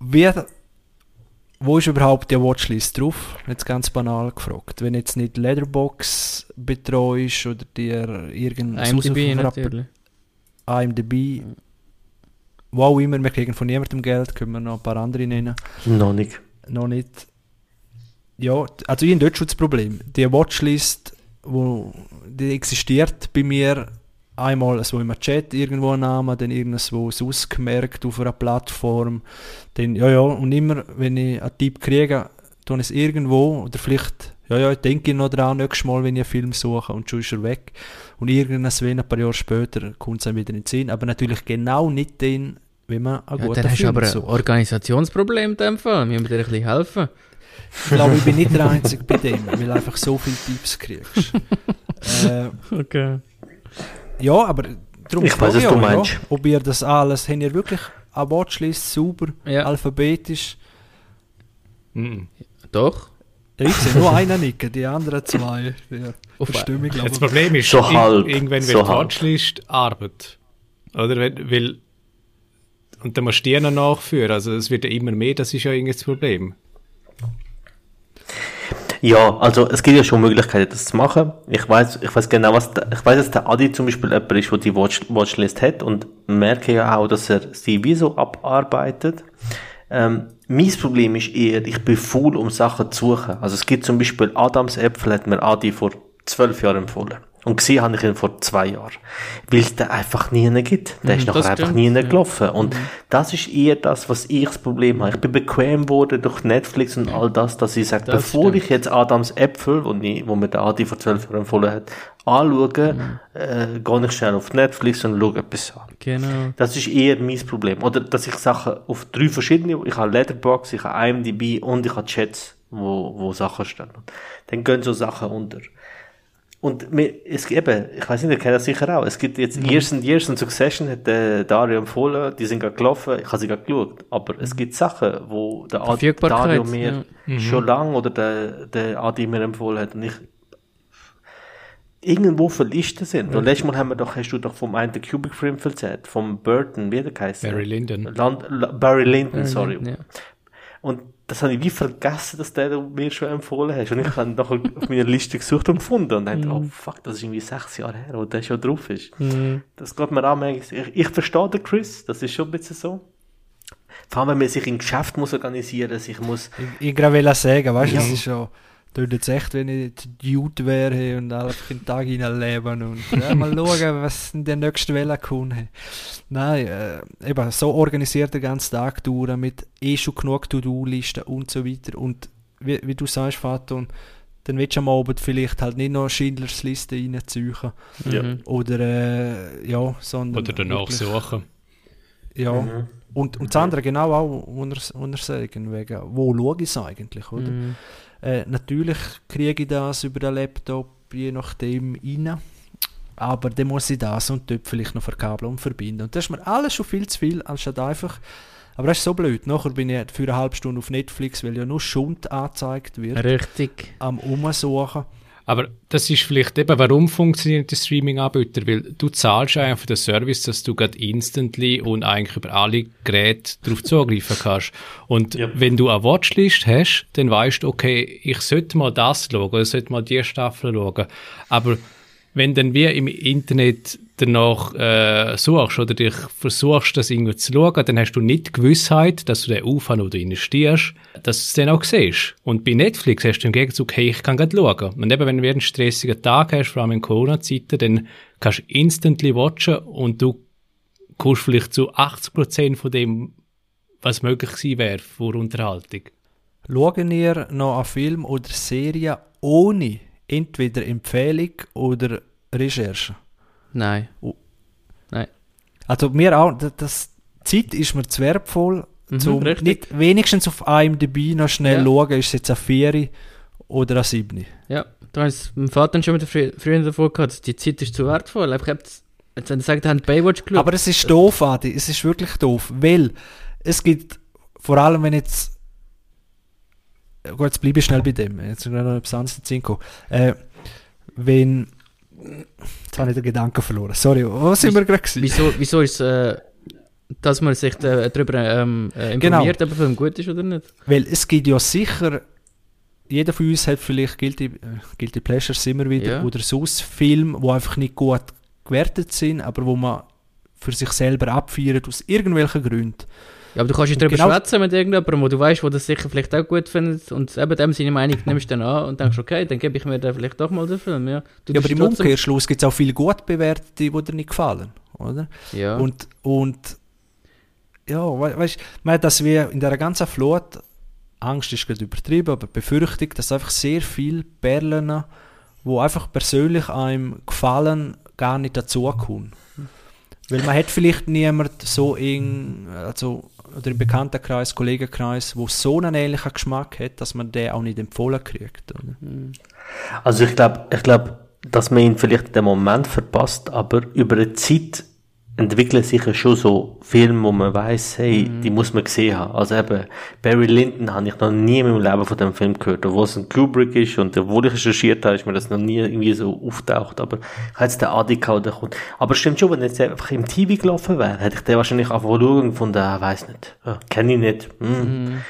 Wer, wo ist überhaupt die Watchlist drauf? Jetzt ganz banal gefragt. Wenn jetzt nicht Letterbox betreust oder dir irgendein IMDb natürlich. IMDb, wo auch immer, wir kriegen von niemandem Geld, können wir noch ein paar andere nennen. Noch nicht. Noch nicht. Ja, also ich habe dort schon das Problem. Die Watchlist, wo, die existiert bei mir einmal so im Chat irgendwo ein Name, dann irgendwo so ausgemerkt auf einer Plattform. Dann, ja, ja, und immer, wenn ich einen Tipp kriege, tue ich es irgendwo oder vielleicht, ja, ja, ich denke noch dran, nächstes Mal, wenn ich einen Film suche und schon ist er weg. Und irgendwann, ein paar Jahre später, kommt es dann wieder in den Sinn. Aber natürlich genau nicht dann, wenn man einen Ja, guten dann hast du Film aber ein sucht. Organisationsproblem in dem Fall. Wir müssen dir ein bisschen helfen. Ich glaube, ich bin nicht der Einzige bei dem, weil du einfach so viele Tipps kriegst. äh, Okay. Ja, aber darum Ich weiß, was du meinst. Ja, ob ihr das alles, habt ihr wirklich eine Watchlist sauber, Ja. alphabetisch? Mhm. Doch. Ich sehe nur einen nicken, die anderen zwei ja, verstimmen, Das glaube ich. Problem ist, So halb, irgendwann so wird die. Watchlist Arbeit. Oder? Weil, weil, und dann musst du die noch nachführen. Also es wird ja immer mehr, das ist ja irgendwie das Problem. Ja, also es gibt ja schon Möglichkeiten, das zu machen. Ich weiß, ich weiß genau, was, der, ich weiß, dass der Adi zum Beispiel jemand ist, der die Watch, Watchlist hat und merke ja auch, dass er sie wie so abarbeitet. Ähm, mein Problem ist eher, ich bin faul, um Sachen zu suchen. Also es gibt zum Beispiel Adams Äpfel, hat mir Adi vor zwölf Jahren empfohlen. Und gesehen habe ich ihn vor zwei Jahren. Weil es den einfach nie gibt. Der Mhm, ist nachher einfach nie ja. gelaufen. Und das ist eher das, was ich das Problem habe. Ich bin bequem geworden durch Netflix und all das, dass ich sage, Das bevor stimmt. ich jetzt Adams Äpfel, wo, ich, wo mir der Adi vor zwölf Jahren empfohlen hat, anschaue, Mhm. äh, gehe ich schnell auf Netflix und schaue etwas an. Genau. Das ist eher mein Problem. Oder, dass ich Sachen auf drei verschiedene, ich habe Letterbox, ich habe IMDb und ich habe Chats, wo, wo Sachen stehen. Dann gehen so Sachen unter. Und mir, es gibt eben, ich weiß nicht, ihr kennt das sicher auch, es gibt jetzt Years and Years and Succession, hat der Dario empfohlen, die sind gerade gelaufen, ich habe sie gerade geschaut, aber es gibt Sachen, wo der Ad- Verfügbarkeit, Dario mir ja. schon lange oder der, der Adi mir empfohlen hat und ich irgendwo verlistet sind. Und letztes Mal haben wir doch, hast du doch vom einen den Cubic Film erzählt, vom Burton, wie der heißt Barry Lyndon. Land, Barry Lyndon, sorry. Ja. Und das habe ich wie vergessen, dass der mir schon empfohlen hast. Und ich habe nachher auf meiner Liste gesucht und gefunden und dachte, oh fuck, das ist irgendwie sechs Jahre her, wo der schon drauf ist. Das geht mir manchmal. Ich, ich verstehe den Chris, das ist schon ein bisschen so. Vor allem, wenn man sich im Geschäft muss organisieren, sich muss, Ich, ich gerade will sagen, weißt du, Ja. es ist schon. Tut jetzt echt, wenn ich Dude wäre und einfach in den Tag hineinleben und ja, mal schauen, was in der nächsten Welle kommt. Nein, äh, eben so organisiert den ganzen Tag durch mit eh schon genug To-Do-Listen und so weiter. Und wie, wie du sagst, Vater, und dann willst du am Abend vielleicht halt nicht noch Schindlers Liste reinziehen. Ja. Oder, äh, ja, sondern. Oder danach wirklich- suchen. Ja. Mhm. Und, und das andere genau auch, was er sagen, wegen, wo schaue ich es eigentlich, oder? Mhm. Äh, natürlich kriege ich das über den Laptop, je nachdem, rein. Aber dann muss ich das und dort vielleicht noch verkabeln und verbinden. Und das ist mir alles schon viel zu viel, anstatt einfach... Aber das ist so blöd. Nachher bin ich für eine halbe Stunde auf Netflix, weil ja nur Schund angezeigt wird, Richtig. am Umsuchen. Aber das ist vielleicht eben, warum funktioniert die Streaming-Anbieter? Weil du zahlst einfach den Service, dass du gerade instantly und eigentlich über alle Geräte darauf zugreifen kannst. Und Ja. wenn du eine Watchlist hast, dann weißt du, okay, ich sollte mal das schauen, ich sollte mal die Staffel schauen. Aber wenn dann wie im Internet danach äh, suchst oder dich versuchst, das irgendwie zu schauen, dann hast du nicht die Gewissheit, dass du den Aufwand, oder investierst, dass du es dann auch siehst. Und bei Netflix hast du im Gegenzug, hey, ich kann gerade schauen. Und eben, wenn du einen stressigen Tag hast, vor allem in Corona-Zeiten, dann kannst du instantly watchen und du kommst vielleicht zu 80% von dem, was möglich gewesen wäre vor Unterhaltung. Schauen ihr noch einen Film oder Serie ohne entweder Empfehlung oder Recherche? Nein. Also mir auch, das, das Zeit ist mir zu wertvoll, Mhm, zum richtig. nicht wenigstens auf einem dabei noch schnell Ja. schauen, ist es jetzt eine Vieri oder eine Siebni. Ja, da hat es mein Vater schon frü früher davor gehabt, die Zeit ist zu wertvoll. Aber ich hab jetzt, jetzt wenn er sagt, er hat Baywatch geschaut. Aber es ist doof, Adi, es ist wirklich doof, weil es gibt, vor allem wenn jetzt, gut, jetzt bleibe ich schnell bei dem, jetzt noch etwas anderes gekommen. äh, wenn, jetzt habe ich den Gedanken verloren, sorry, wo sind wir gerade gewesen? wieso, wieso ist äh, dass man sich äh, darüber ähm, äh, Genau. informiert, ob ein Film gut ist oder nicht? Weil es gibt ja sicher, jeder von uns hat vielleicht Guilty, äh, Guilty Pleasures immer wieder Ja. oder sonst Filme, die einfach nicht gut gewertet sind, aber wo man für sich selber abfeiert aus irgendwelchen Gründen. Ja, aber du kannst Und darüber genau- schwätzen mit irgendjemandem, wo du weißt, wo das sicher vielleicht auch gut findet und eben dem seine Meinung nimmst du dann an und denkst, okay, dann gebe ich mir dann vielleicht doch mal den Film. Ja, du Ja, aber im Umkehrschluss gibt es auch viele gut bewertete, die dir nicht gefallen, oder? Ja. Und, und ja, we weißt du, dass wir in der ganzen Flut, Angst ist gerade übertrieben, aber Befürchtung, dass einfach sehr viele Perlen, wo einfach persönlich einem gefallen, gar nicht dazukommen. Weil man hat vielleicht niemand so eng, also oder im Bekanntenkreis, Kollegenkreis, wo so einen ähnlichen Geschmack hat, dass man den auch nicht empfohlen kriegt. Oder? Also ich glaube, ich glaube, dass man ihn vielleicht in dem Moment verpasst, aber über eine Zeit entwickeln sich ja schon so Filme, wo man weiß, hey, die muss man gesehen haben. Also eben, Barry Lyndon habe ich noch nie in meinem Leben von dem Film gehört, obwohl es ein Kubrick ist und obwohl ich recherchiert habe, ist mir das noch nie irgendwie so auftaucht, aber ich jetzt den Adi gehabt, der kommt. Aber stimmt schon, wenn jetzt einfach im TV gelaufen wäre, hätte ich den wahrscheinlich einfach schauen und gefunden, ah, weiss nicht, ja, kenne ich nicht, hm.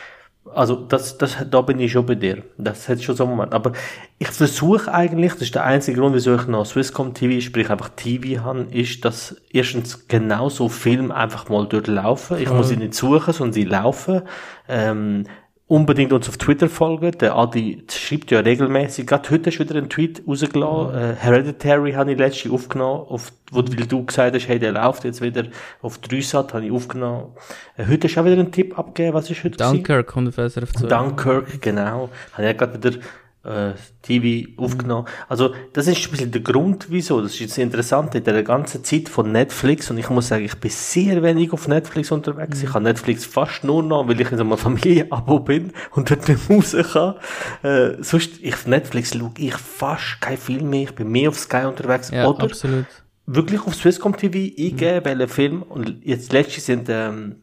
Also, das, das, da bin ich schon bei dir. Das hat schon so einen Moment. Aber ich versuche eigentlich, das ist der einzige Grund, wieso ich noch Swisscom TV, sprich einfach TV habe, ist, dass erstens genau so Filme einfach mal durchlaufen. Ich muss sie nicht suchen, sondern sie laufen. Ähm, unbedingt uns auf Twitter folgen. Der Adi schreibt ja regelmäßig. Gerade heute hast du wieder einen Tweet rausgelassen. Äh, Hereditary habe ich letztens aufgenommen, auf, wo weil du gesagt hast, hey, der läuft jetzt wieder auf Dreisat, habe ich aufgenommen. Äh, heute hast du auch wieder einen Tipp abgegeben. Was ist heute? gewesen? Dunkirk kommt auf SRF 2. Dunkirk, genau. Habe ich ja gerade wieder äh, TV aufgenommen. Also, das ist ein bisschen der Grund, wieso. Das ist jetzt interessant in der ganzen Zeit von Netflix. Und ich muss sagen, ich bin sehr wenig auf Netflix unterwegs. Ich habe Netflix fast nur noch, weil ich in so einem Familienabo bin und dort nicht raus kann. Äh, sonst, ich, auf Netflix schaue ich fast kein Film mehr. Ich bin mehr auf Sky unterwegs. Ja, Oder absolut. wirklich auf Swisscom TV eingeben, welchen Film. Und jetzt letztens sind, ähm,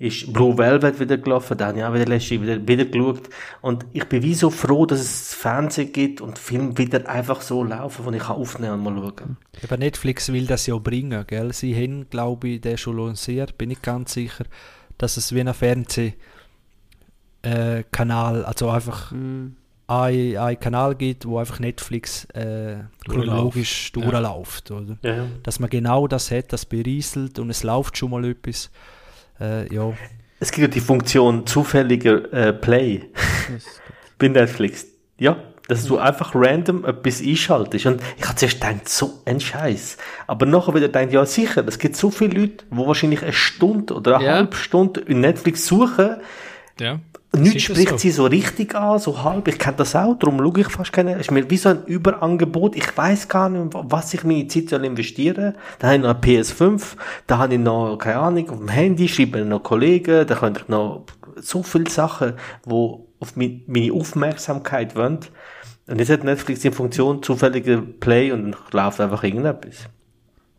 ist Blue Velvet wieder gelaufen, da habe ich auch wieder letztens wieder, wieder geschaut. Und ich bin wie so froh, dass es Fernsehen gibt und Filme wieder einfach so laufen, wo ich kann aufnehmen und mal schauen. Aber Netflix will das ja auch bringen, gell? Sie haben, glaube ich, den schon lanciert, bin ich ganz sicher, dass es wie ein Fernsehkanal, äh, also einfach Mhm. ein, ein Kanal gibt, wo einfach Netflix äh, chronologisch Ja. durchläuft, oder? Ja, ja. Dass man genau das hat, das berieselt und es läuft schon mal etwas. Äh, ja, Es gibt ja die Funktion zufälliger äh, Play bei Netflix. Ja, dass du einfach random etwas einschaltest. Und ich habe zuerst gedacht, so ein Scheiß. Aber nachher wieder gedacht, ja sicher, es gibt so viele Leute, die wahrscheinlich eine Stunde oder eine Ja. halbe Stunde in Netflix suchen. Ja. Nichts spricht so. sie so richtig an, so halb. Ich kenne das auch, darum schaue ich fast keine. Es ist mir wie so ein Überangebot. Ich weiß gar nicht, was ich meine Zeit soll investieren. Da habe ich noch eine PS5, da habe ich noch, keine Ahnung, auf dem Handy, schreibe mir noch Kollegen, da könnte ich noch so viele Sachen, wo auf meine Aufmerksamkeit wollen. Und jetzt hat Netflix die Funktion zufälliger Play und dann läuft einfach irgendetwas.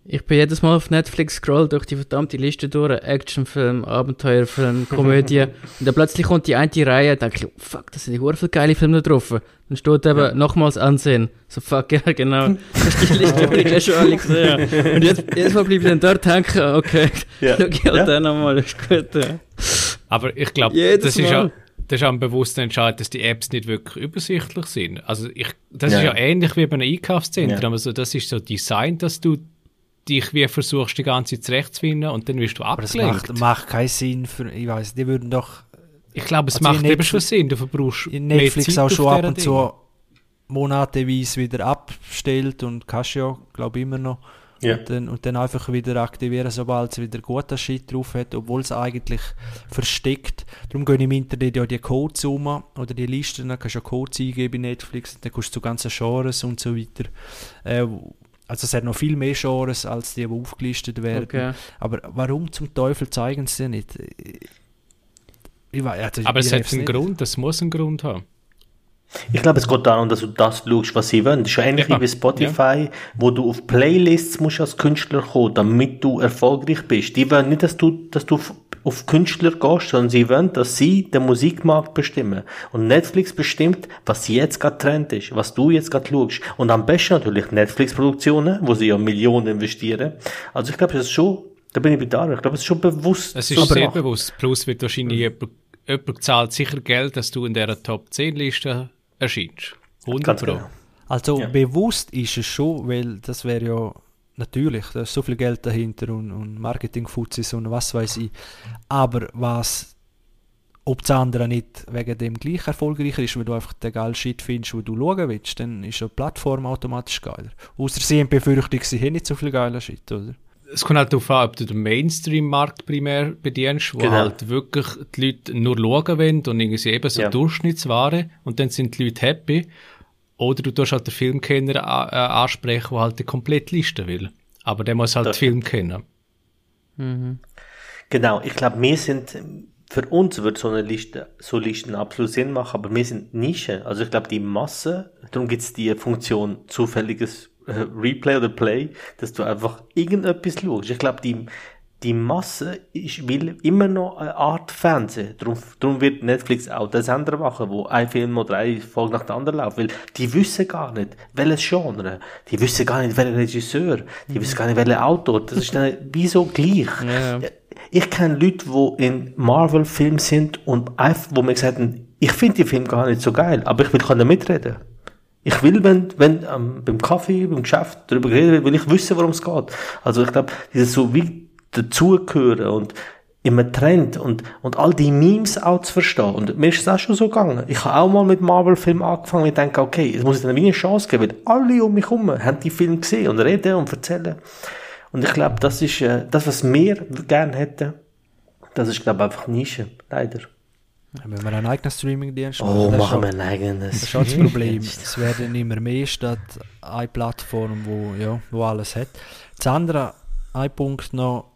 Ich bin jedes Mal auf Netflix scroll durch die verdammte Liste durch, Actionfilm, Abenteuerfilm, Komödie. und dann plötzlich kommt die eine Reihe, denke ich, oh, fuck, das sind die viele geile Filme da drauf. Dann steht eben nochmals ansehen. So, fuck, ja, genau. Das ist die Liste, die ich eh schon alle gesehen habe. Und jetzt, jedes Mal bleibe ich dann dort denken, okay, Ja. schau ich halt Ja. dann nochmal, ist gut. Ja. Aber ich glaube, das ist ja das ist auch ein bewusster Entscheid, dass die Apps nicht wirklich übersichtlich sind. Also ich, das Ja, ist ja ja. ähnlich wie bei einem Einkaufszentrum. Ja. Also das ist so Design, dass du dich wie versuchst, die ganze Zeit zurechtzufinden und dann wirst du aber das abgelenkt. macht, macht keinen Sinn für, ich weiß, die würden doch ich glaube, es Also in macht eben schon Sinn. Du verbrauchst in mehr Netflix Zeit auch auf schon ab und Dinge. zu monateweise wieder abstellt und kannst ja, glaube ich, immer noch. Ja. Und, dann, und dann einfach wieder aktivieren, sobald es wieder guter Shit drauf hat, obwohl es eigentlich versteckt. Darum gehen im Internet ja die Codes um oder die Listen, dann kannst du ja Codes eingeben bei Netflix, dann kommst du zu ganzen Genres und so weiter. Äh, also es hat noch viel mehr Genres als die, die aufgelistet werden. Okay. Aber warum zum Teufel zeigen sie nicht? Ich weiß, also Aber es hat einen nicht. Grund, das muss einen Grund haben. Ich glaube, es geht darum, dass du das schaust, was sie wollen. Das ist schon ähnlich Ja. wie bei Spotify, wo du auf Playlists musst als Künstler kommen, damit du erfolgreich bist. Die wollen nicht, dass du, dass du auf- Künstler gehst, sondern sie wollen, dass sie den Musikmarkt bestimmen. Und Netflix bestimmt, was jetzt gerade Trend ist, was du jetzt gerade schaust. Und am besten natürlich Netflix-Produktionen, wo sie ja Millionen investieren. Also ich glaube, das ist schon, da bin ich bei Dara, ich glaube, es ist schon bewusst. Es ist so sehr gemacht. bewusst. Plus wird wahrscheinlich jemand, jemand zahlt sicher Geld, dass du in dieser Top 10 Liste erscheinst. 100 Ganz Pro. genau. Also Ja. bewusst ist es schon, weil das wäre ja natürlich, da ist so viel Geld dahinter und, und Marketingfuzis und was weiß ich. Aber was, ob das andere nicht wegen dem gleich erfolgreicher ist, weil du einfach den geilen Shit findest, wo du schauen willst, dann ist ja die Plattform automatisch geiler. Außer sie haben Befürchtung, sie haben nicht so viel geiler Shit, oder? Es kommt halt darauf an, ob du den Mainstream-Markt primär bedienst, wo Genau. halt wirklich die Leute nur schauen wollen und irgendwie eben so Ja. Durchschnittsware und dann sind die Leute happy. Oder du tust halt den Filmkenner äh, ansprechen, der halt die komplette Liste will. Aber der muss halt Das den Film kennen. Mhm. Genau, ich glaube, wir sind, für uns wird so eine Liste, so Listen absolut Sinn machen, aber wir sind Nische. Also ich glaube, die Masse, darum gibt es die Funktion zufälliges äh, Replay oder Play, dass du einfach irgendetwas schaust. Ich glaube, die, die Masse ist, will immer noch eine Art Fernsehen. Darum, darum wird Netflix auch den Sender machen, wo ein Film oder eine Folge nach der anderen läuft. Weil die wissen gar nicht, welches Genre. Die wissen gar nicht, welcher Regisseur. Die wissen gar nicht, welcher Autor. Das ist dann wieso gleich. Ja. Ich kenne Leute, die in Marvel-Filmen sind und einfach, wo mir gesagt haben, ich finde die Film gar nicht so geil, aber ich will können mitreden. Ich will, wenn, wenn ähm, beim Kaffee, beim Geschäft darüber reden will, will ich wissen, worum es geht. Also ich glaube, dieses so wie dazugehören und immer Trend und, und all die Memes auch zu verstehen. Und mir ist es auch schon so gegangen. Ich habe auch mal mit Marvel-Filmen angefangen und ich denke, okay, es muss ich wie eine Chance geben, weil alle um mich herum haben die Filme gesehen und reden und erzählen. Und ich glaube, das ist äh, das, was wir gerne hätten. Das ist, glaube ich, einfach Nische. Leider. Wenn wir einen eigenen Streaming-Dienst Oh, das ist machen wir ein eigenes. Das ist schon das Problem. Es werden immer mehr statt eine Plattform, wo, ja, wo alles hat. Das andere, ein Punkt noch,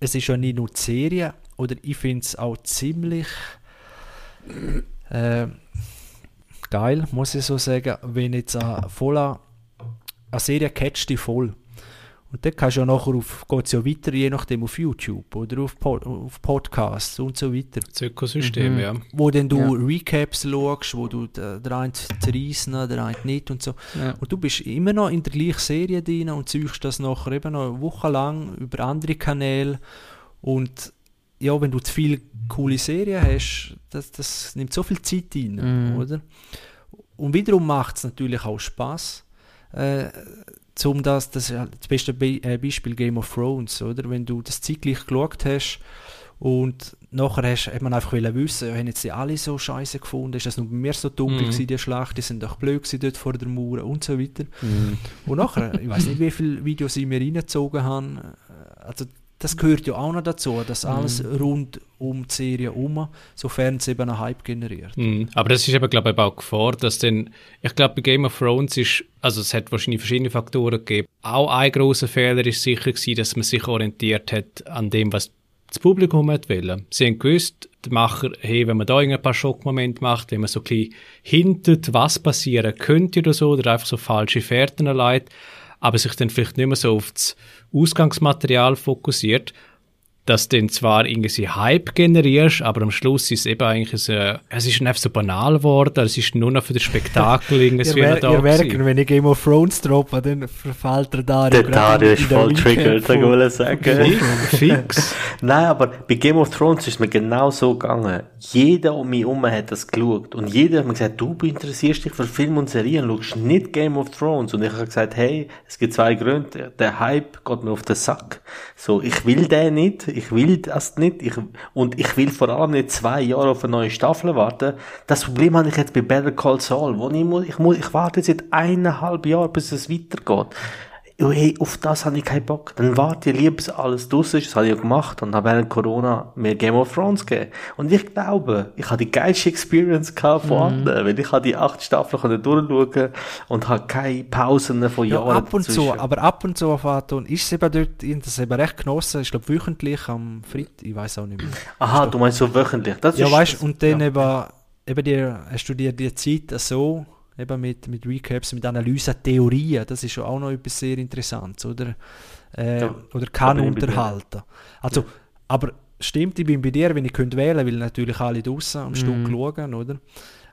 es ist ja nicht nur die Serie, oder ich finde es auch ziemlich äh, geil, muss ich so sagen, wenn jetzt eine, voller, eine Serie catcht die voll. Und dann kannst du ja nachher auf, geht's ja weiter, je nachdem auf YouTube oder auf, Pod, auf Podcasts und so weiter Das Ökosystem, Mhm. ja. wo dann du Ja. Recaps schaust, wo du der der eine zerreissen, der eine nicht und so. Ja. Und du bist immer noch in der gleichen Serie drin und suchst das nachher eben noch eine Woche lang über andere Kanäle. Und ja, wenn du zu viele coole Serien hast, das, das nimmt so viel Zeit rein, Mhm. oder? Und wiederum macht es natürlich auch Spaß. Äh, zum das, das ja das beste Be äh, Beispiel Game of Thrones, oder? Wenn du das zeitgleich geschaut hast und nachher hast, hat man einfach wollen wissen, haben jetzt die alle so scheiße gefunden, ist das nur bei mir so dunkel Mhm. gewesen, die Schlacht, die sind doch blöd gewesen dort vor der Mauer und so weiter. Mhm. Und nachher, ich weiß nicht, wie viele Videos ich mir reingezogen habe, also das gehört ja auch noch dazu, dass alles rund um die Serie herum, sofern es eben einen Hype generiert. Mhm. Aber das ist eben, glaube ich, auch Gefahr, dass dann, ich glaube, bei Game of Thrones ist, also es hat wahrscheinlich verschiedene Faktoren gegeben. Auch ein großer Fehler ist sicher gewesen, dass man sich orientiert hat an dem, was das Publikum hat wollen. Sie haben gewusst, der Macher, hey, wenn man da ein paar Schockmomente macht, wenn man so ein bisschen hintet, was passieren könnte oder so, oder einfach so falsche Fährten leitet, aber sich dann vielleicht nicht mehr so auf das Ausgangsmaterial fokussiert, dass du dann zwar irgendwie Hype generierst, aber am Schluss ist es eben eigentlich so, es ist einfach so banal geworden, es ist nur noch für das Spektakel irgendwie Ihr, da ihr merkt, wenn ich Game of Thrones droppe, dann verfällt der Dario. Der Dario ist voll Recap triggert, sag ich sagen. Fix, fix. Nein, aber bei Game of Thrones ist mir genau so gegangen. Jeder um mich herum hat das geschaut. Und jeder hat mir gesagt, du interessierst dich für Film und Serien, schaust nicht Game of Thrones. Und ich habe gesagt, hey, es gibt zwei Gründe. Der Hype geht mir auf den Sack. So, ich will den nicht, ich will das nicht, ich, und ich will vor allem nicht zwei Jahre auf eine neue Staffel warten. Das Problem habe ich jetzt bei Better Call Saul, wo ich muss, ich muss, ich warte seit eineinhalb Jahren, bis es weitergeht. Ja, hey, auf das habe ich keinen Bock. Dann warte ich lieber, bis alles draus ist. Das habe ich ja gemacht und habe während Corona mir Game of Thrones gegeben. Und ich glaube, ich habe die geilste Experience gehabt von anderen, weil ich habe die acht Staffeln durchschauen und habe keine Pausen von Ja, Jahren ab und zu, dazwischen. aber ab und zu auf Aton ist es eben dort, das eben recht genossen, ich glaube wöchentlich am Freitag, ich weiß auch nicht mehr. Aha, du meinst so wöchentlich. Das Ja, ist, weißt und dann ja. eben, eben dir, hast du dir die Zeit so, eben mit, mit Recaps, mit Analysen, Theorien, das ist ja auch noch etwas sehr Interessantes, oder? Äh, Ja, oder kann unterhalten. Also, aber stimmt, ich bin bei dir, wenn ich könnte wählen, weil natürlich alle draußen am Stück schauen, oder?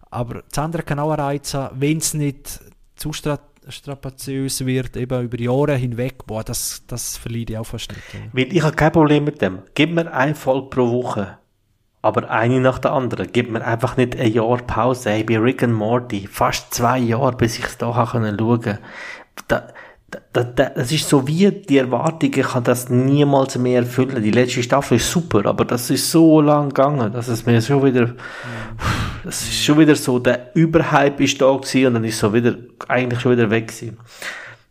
Aber das andere kann auch einen Reiz haben, wenn es nicht zu stra strapaziös wird, eben über Jahre hinweg, boah, das, das verliere ich auch fast nicht. Weil ich habe kein Problem mit dem. Gib mir eine Folge pro Woche. Aber eine nach der anderen. Gib mir einfach nicht ein Jahr Pause. Hey, bei Rick and Morty. Fast zwei Jahre, bis ich es da schauen konnte. Da, da, da, da, das ist so wie die Erwartung, ich kann das niemals mehr erfüllen. Die letzte Staffel ist super, aber das ist so lang gegangen, dass es mir schon wieder, das ist schon wieder so, der Überhype ist da gewesen und dann ist so wieder, eigentlich schon wieder weg gewesen.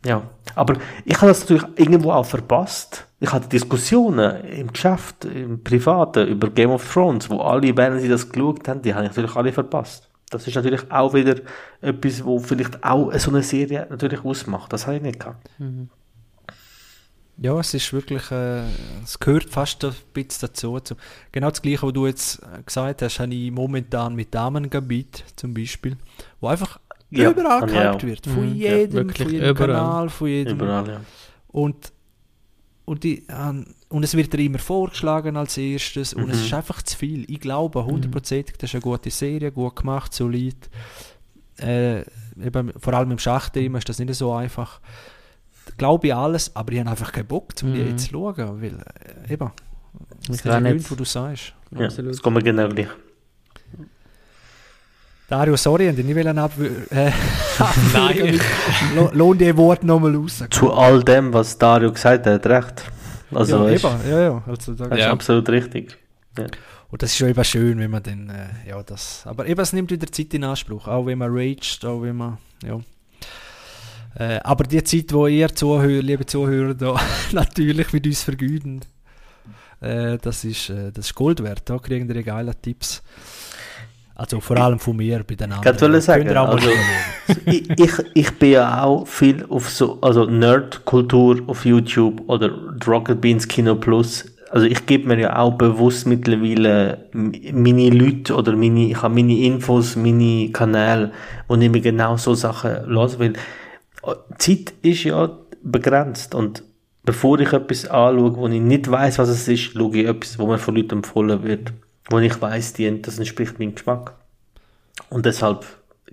Ja, aber ich habe das natürlich irgendwo auch verpasst. Ich hatte Diskussionen im Geschäft, im Privaten über Game of Thrones, wo alle, während sie das geschaut haben, die habe ich natürlich alle verpasst. Das ist natürlich auch wieder etwas, wo vielleicht auch so eine Serie natürlich ausmacht. Das habe ich nicht gehabt. Ja, es ist wirklich, äh, es gehört fast ein bisschen dazu. Zu, genau das Gleiche, was du jetzt gesagt hast, habe ich momentan mit Damengebiet zum Beispiel, wo einfach Ja, überall gehypt wird. Von Mhm, ja, jedem, wirklich von jedem überall. Kanal, von jedem. Überall, ja. Und, und, die, ähm, und es wird dir immer vorgeschlagen als erstes und es Mhm. ist einfach zu viel. Ich glaube hundertprozentig, das ist eine gute Serie, gut gemacht, solid. Äh, eben, vor allem im Schachthema ist das nicht so einfach. Glaube ich alles, aber ich habe einfach keinen Bock, um die Mhm. jetzt zu schauen, weil äh, eben, das Ich ist auch der nicht. Grund, wo du sagst. ja. Absolut. Das kommt mir genau gleich. Dario, sorry, ich nicht wollen ab äh, Nein. Lo- Lohn die Wort nochmal raus. Zu all dem, was Dario gesagt hat, hat er recht. Also, ja, ist, eben, ja, ja. Also, da, ist Ja. absolut richtig. Und das ist schon eben schön, wenn man dann, äh, ja, das, aber eben, es nimmt wieder Zeit in Anspruch, auch wenn man raged, auch wenn man, ja. Äh, aber die Zeit, wo ihr Zuhörer, liebe Zuhörer, da natürlich mit uns vergüten, äh, das, ist, äh, das ist Gold wert, da kriegen ihr geile Tipps. Also vor allem von mir bei den anderen. Ich wollte sagen, also- ich, ich, ich bin ja auch viel auf so, also Nerd-Kultur auf YouTube oder Rocket Beans Kino Plus. Also ich gebe mir ja auch bewusst mittlerweile meine Leute oder meine, ich habe meine Infos, meine Kanäle, wo ich mir genau so Sachen los will. Die Zeit ist ja begrenzt und bevor ich etwas anschaue, wo ich nicht weiß, was es ist, schaue ich etwas, wo mir von Leuten empfohlen wird, wo ich weiß, die, das entspricht meinem Geschmack. Und deshalb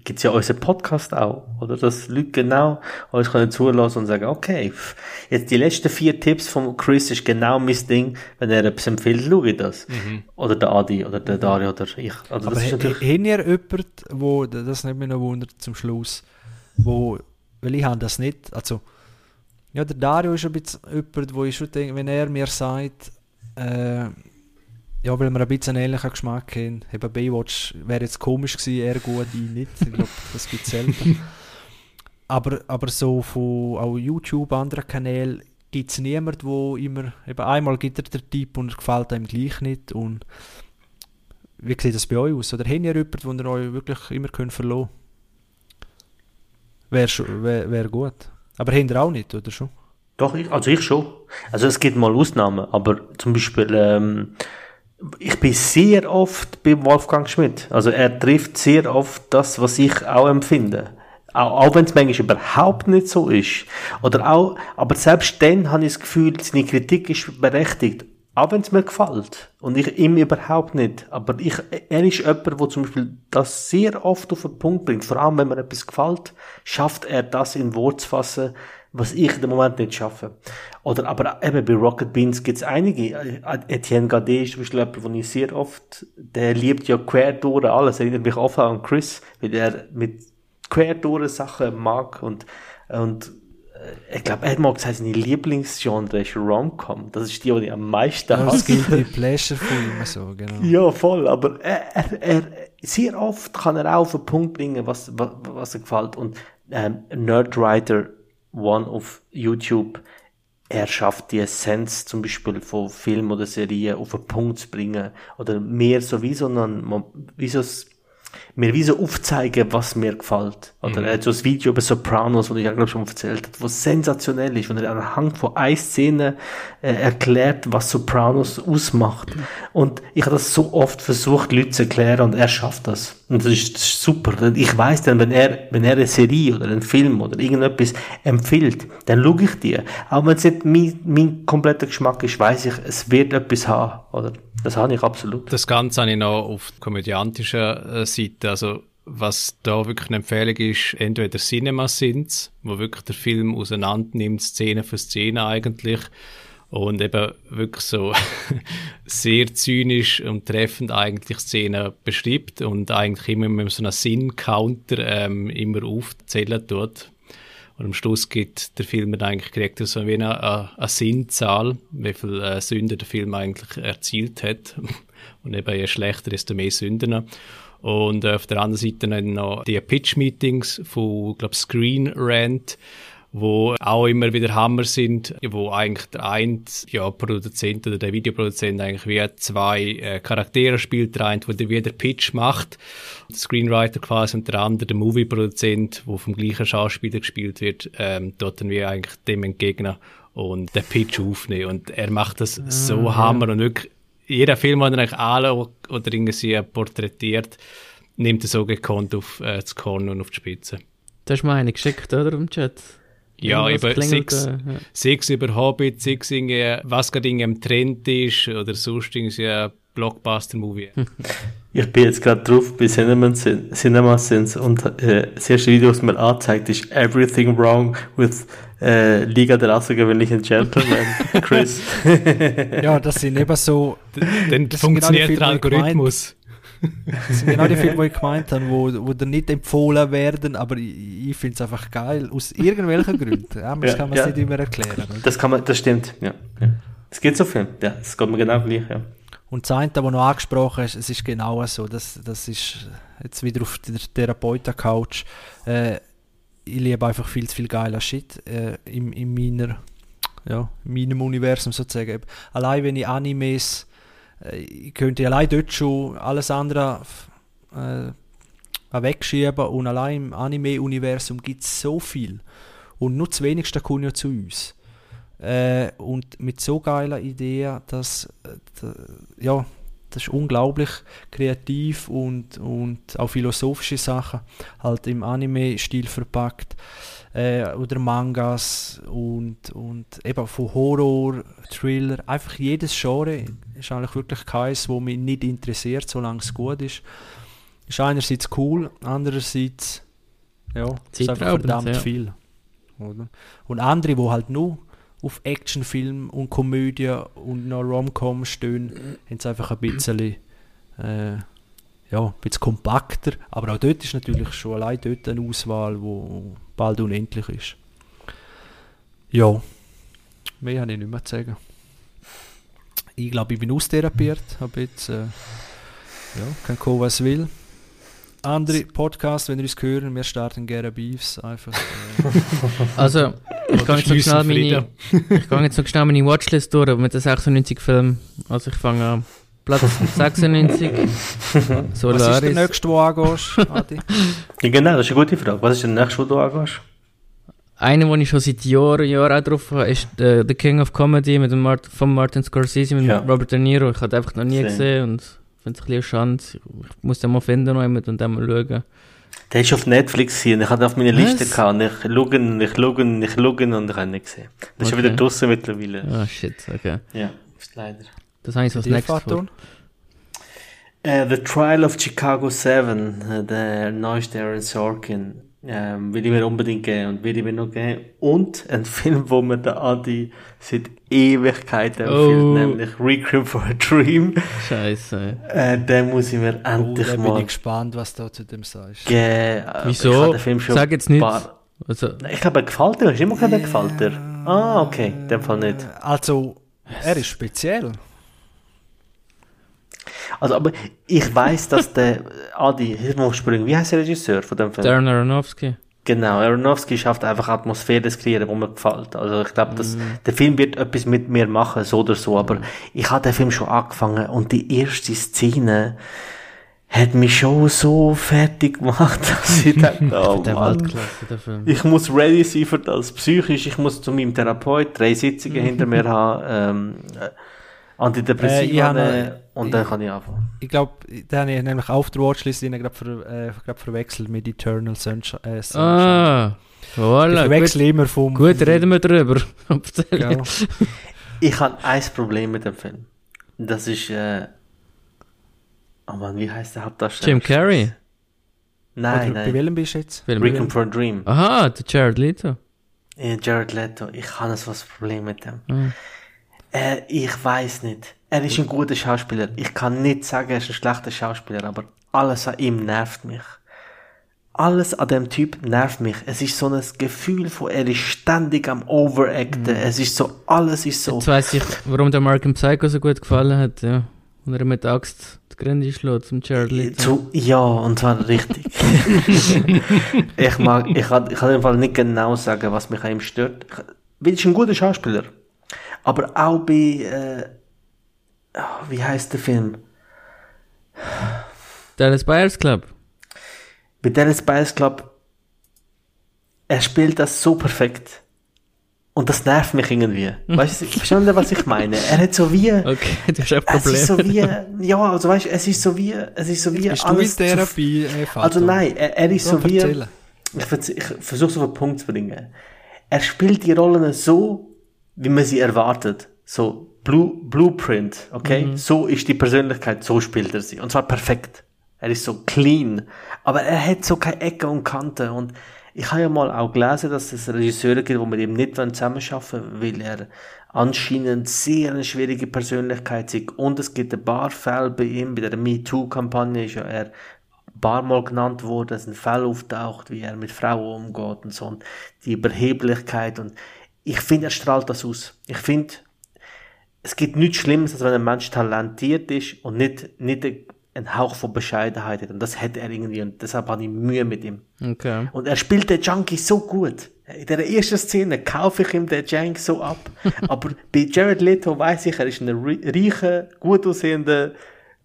gibt es ja unseren Podcast auch, oder? Dass Leute genau uns können zulassen und sagen, okay, pff, jetzt die letzten vier Tipps von Chris ist genau mein Ding, wenn er etwas empfiehlt, schaue ich das. Oder der Adi, oder der Dario, oder ich. Also Aber das ist natürlich, haben ihr jemanden, wo, das nimmt mich noch wundert zum Schluss, wo, weil ich habe das nicht, also, ja, der Dario ist ein bisschen jemand, wo ich schon denke, wenn er mir sagt, äh, ja, weil wir ein bisschen einen ähnlichen Geschmack haben, eben Baywatch wäre jetzt komisch gewesen, er gut, ich nicht, ich glaube, das gibt es selten. aber, aber so von auch YouTube, anderen Kanälen, gibt es niemanden, wo immer, eben einmal gibt er den Tipp und er gefällt einem gleich nicht und wie sieht das bei euch aus? Oder habt ihr jemanden, den ihr euch wirklich immer könnt verlassen Wäre schon- wär, wär gut. Aber habt ihr auch nicht, oder schon? doch, ich, also ich schon. Also es gibt mal Ausnahmen, aber zum Beispiel, ähm, ich bin sehr oft bei Wolfgang Schmidt. Also er trifft sehr oft das, was ich auch empfinde. Auch, auch wenn es manchmal überhaupt nicht so ist. Oder auch, aber selbst dann habe ich das Gefühl, seine Kritik ist berechtigt. Auch wenn es mir gefällt. Und ich ihm überhaupt nicht. Aber ich, er ist jemand, der zum Beispiel das sehr oft auf den Punkt bringt. Vor allem, wenn mir etwas gefällt, schafft er das in Wort zu fassen, was ich im Moment nicht schaffe. Oder aber eben bei Rocket Beans gibt es einige. Etienne Gade ist zum Beispiel jemand, den ich sehr oft, der liebt ja quer durch alles. Erinnert mich oft an Chris, weil er mit quer durch Sachen mag und, und äh, ich glaube, er hat mal gesagt, seine Lieblingsgenre ist Rom-Com. Das ist die, die ich am meisten Das hasse. gilt die Pleasure von ihm so, genau. Ja, voll, aber er, er, er, sehr oft kann er auch auf den Punkt bringen, was, was, was er gefällt. Und ähm, Nerdwriter One auf YouTube, er schafft die Essenz zum Beispiel von Film oder Serien auf den Punkt zu bringen. Oder mehr so wie so ein, wie so ein mir wie so aufzeigen, was mir gefällt. Oder er hat so ein Video über Sopranos, das ich ja glaube schon erzählt habe, was sensationell ist, wenn er anhand von einer Szene äh, erklärt, was Sopranos ausmacht. Und ich habe das so oft versucht, Leute zu erklären und er schafft das. Und das ist, das ist super. Ich weiß dann, wenn er, wenn er eine Serie oder einen Film oder irgendetwas empfiehlt, dann schaue ich die. Auch wenn es nicht mein, mein kompletter Geschmack ist, weiß ich, es wird etwas haben. Oder? Das habe ich absolut. Das Ganze habe ich noch auf komödiantischer äh, Seite. Also, was da wirklich eine Empfehlung ist, entweder Cinema Sins, wo wirklich der Film auseinander nimmt, Szene für Szene eigentlich. Und eben wirklich so sehr zynisch und treffend eigentlich Szenen beschreibt und eigentlich immer mit so einem Sinn-Counter ähm, immer aufzählen tut. Und am Schluss gibt der Film dann eigentlich kriegt so wie eine, eine, Sinnzahl, wie viel äh, Sünden der Film eigentlich erzielt hat. Und eben je schlechter, desto mehr Sünden. Und äh, auf der anderen Seite dann noch die Pitch-Meetings von, glaube Screen Rant, wo auch immer wieder Hammer sind, wo eigentlich der eine ja, Produzent oder der Videoproduzent eigentlich wie zwei äh, Charaktere spielt, der eine, der wieder Pitch macht, der Screenwriter quasi und der andere, der Movie-Produzent, wo vom gleichen Schauspieler gespielt wird, ähm, dort dann wie eigentlich dem entgegnen und den Pitch aufnehmen und er macht das ah, so ja. Hammer und wirklich jeder Film, den er eigentlich alle oder irgendwie porträtiert, nimmt er so gekonnt auf äh, das Korn und auf die Spitze. Das hast mir eine geschickt, oder, im Chat? Ja, über sechs, ja. sechs über Hobbit, sechs was gerade im Trend ist oder sonst irgendwie Blockbuster-Movie. ich bin jetzt gerade drauf bei Cinema, Cinema Sins und äh, das erste Video, das mir anzeigt, ist Everything Wrong with äh, Liga der außergewöhnlichen Gentlemen, Chris. ja, das sind eben so... Dann funktioniert genau der Algorithmus. Das sind genau die Filme, die ich gemeint habe, wo, wo dir nicht empfohlen werden, aber ich, ich finde es einfach geil, aus irgendwelchen Gründen. Ja, das ja, kann man es ja. nicht immer erklären. Das, kann man, das stimmt, ja. Es gibt so Filme, ja, es geht mir genau gleich, ja. Und das eine, was noch angesprochen ist, es ist genau so, das, das ist jetzt wieder auf der Therapeuten-Couch. Äh, ich liebe einfach viel zu viel geiler Shit äh, in, in, meiner, ja, in meinem Universum sozusagen. Allein wenn ich Animes äh, ich könnte allein dort schon alles andere äh, wegschieben und allein im Anime-Universum gibt es so viel. Und nur das wenigste kommt ja zu uns. Äh, und mit so geiler Idee, dass äh, ja, das ist unglaublich kreativ und, und auch philosophische Sachen halt im Anime-Stil verpackt äh, oder Mangas und, und eben von Horror, Thriller, einfach jedes Genre ist eigentlich wirklich keins, wo mich nicht interessiert, solange es gut ist. Ist einerseits cool, andererseits ja, ist einfach verdammt ja. viel. Oder? Und andere, wo halt nur auf Actionfilm und Komödie und noch Rom-Com stehen, haben es einfach ein bisschen, äh, ja, ein bisschen kompakter. Aber auch dort ist natürlich schon allein dort eine Auswahl, wo bald unendlich ist. Ja, mehr habe ich nicht mehr zu sagen. Ich glaube, ich bin austherapiert, habe jetzt, äh, ja, kann kommen, was will. Andere Podcasts, wenn ihr uns hören, wir starten gerne Beefs, einfach. Äh. also, ich gehe jetzt so schnell meine, ich gehe jetzt so schnell meine Watchlist durch mit den 96 Filmen. Also ich fange an. Platz 96. Solaris. Was ist der nächste, wo du angehst, Adi? ja, genau, das ist eine gute Frage. Was ist der nächste, wo du angehst? Einer, den ich schon seit Jahren, Jahren auch drauf habe, ist uh, The King of Comedy mit dem Mart von Martin Scorsese mit ja. Robert De Niro. Ich habe einfach noch nie Same. gesehen und finde es ein bisschen schade. Ich muss den mal finden noch und dann mal schauen. Der ist auf Netflix hier ich hatte auf meiner Liste gehabt. Und ich schaue, ich schaue, ich schaue und ich habe nicht gesehen. Das okay. ist wieder draußen mittlerweile. Ah, oh, shit, okay. Ja, ist leider. Das habe ich so als nächstes vor. Uh, The Trial of Chicago 7, uh, der neueste Aaron Sorkin, ähm, will ich mir unbedingt geben und will ich mir noch geben. Und ein Film, wo mir der Adi seit Ewigkeiten empfiehlt, oh. nämlich Requiem for a Dream. Scheiße. Äh, den muss ich mir endlich oh, mal... bin ich gespannt, was du zu dem sagst. Ge äh, Wieso? Sag jetzt nicht. Paar... Also... Ich glaube, er gefällt dir. Hast du immer gesagt, er gefällt dir? Ah, okay. In dem Fall nicht. Also, er ist speziell. Also, aber ich weiß, dass der Adi, springen, wie heißt der Regisseur von dem Film? Darren Aronofsky. Genau, Aronofsky schafft einfach Atmosphäre zu kreieren, die mir gefällt. Also ich glaube, mm. der Film wird etwas mit mir machen, so oder so, aber ich habe den Film schon angefangen und die erste Szene hat mich schon so fertig gemacht, dass ich dachte, oh Mann, ich muss ready sein für das, psychisch, ich muss zu meinem Therapeut drei Sitzungen hinter mir haben, ähm, Antidepressiva äh, und dann kann ich anfangen. Ich glaube, den habe ich nämlich auf der Watchlist gerade ver, äh, verwechselt mit Eternal Sunshine. Äh, Sunshine. Ah, voilà. Ich verwechsel gut, immer vom... Gut, reden wir drüber. genau. ich habe ein Problem mit dem Film. Das ist... Äh, oh Mann, wie heißt der Hauptdarsteller? Jim Carrey? Nein, Oder, nein. Bei welchem bist du jetzt? Requiem for a Dream. Aha, der Jared Leto. Ja, Jared Leto. Ich habe so ein Problem mit dem. Mhm. Äh, ich weiß nicht. Er ist ein guter Schauspieler. Ich kann nicht sagen, er ist ein schlechter Schauspieler, aber alles an ihm nervt mich. Alles an dem Typ nervt mich. Es ist so ein Gefühl von, er ist ständig am Overacten. Mhm. Es ist so, alles ist so. Jetzt weiss ich, warum der Mark Psycho so gut gefallen hat, ja. Und er mit Axt die Grenze schlägt zum Jared Leto. Zu, ja, und zwar richtig. ich mag, ich kann, ich kann im Fall nicht genau sagen, was mich an ihm stört. Er ist ein guter Schauspieler. Aber auch bei, äh, ah, wie heißt der Film? Dallas Buyers Club. Bei Dallas Buyers Club, er spielt das so perfekt. Und das nervt mich irgendwie. Weißt du, verstehst du, was ich meine? Er hat so wie, Okay, du hast ein es ist so Problem. wie, ja, also weißt du, es ist so wie, es ist so wie Bist du in alles zu Therapie, äh, Vater? Also nein, er, er ist Ja, so wie. Ich, ich versuche es auf den Punkt zu bringen. Er spielt die Rollen so, wie man sie erwartet. So Blue, Blueprint, okay? So ist die Persönlichkeit, so spielt er sie. Und zwar perfekt. Er ist so clean. Aber er hat so keine Ecken und Kanten. Und ich habe ja mal auch gelesen, dass es Regisseure gibt, die mit ihm nicht zusammenarbeiten wollen, weil er anscheinend sehr eine schwierige Persönlichkeit ist. Und es gibt ein paar Fälle bei ihm, bei der MeToo-Kampagne ist ja er ein paar Mal genannt worden, dass ein Fall auftaucht, wie er mit Frauen umgeht und so. Und die Überheblichkeit und ich finde, er strahlt das aus. Ich finde, es gibt nichts Schlimmes, als wenn ein Mensch talentiert ist und nicht, nicht einen Hauch von Bescheidenheit hat. Und das hat er irgendwie und deshalb habe ich Mühe mit ihm. Okay. Und er spielt den Junkie so gut. In der ersten Szene kaufe ich ihm den Junk so ab. Aber bei Jared Leto weiß ich, er ist ein reicher, gut aussehender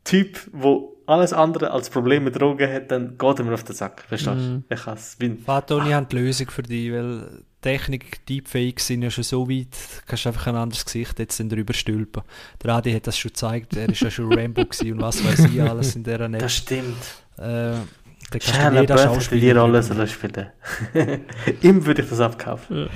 Typ, wo alles andere als Probleme mit Drogen hat, dann geht er mir auf den Sack. Verstehst du? Ich has, bin, Vater, ich habe die Lösung für dich, weil Technik, Deepfakes sind ja schon so weit, kannst du einfach ein anderes Gesicht jetzt dann drüber stülpen. Der Adi hat das schon gezeigt, er ist ja schon Rambo und was weiß ich alles in dieser das Netz. stimmt. Äh, da kannst Shia du LaBeouf die Rolle soll spielen. Ihm würde ich das abkaufen.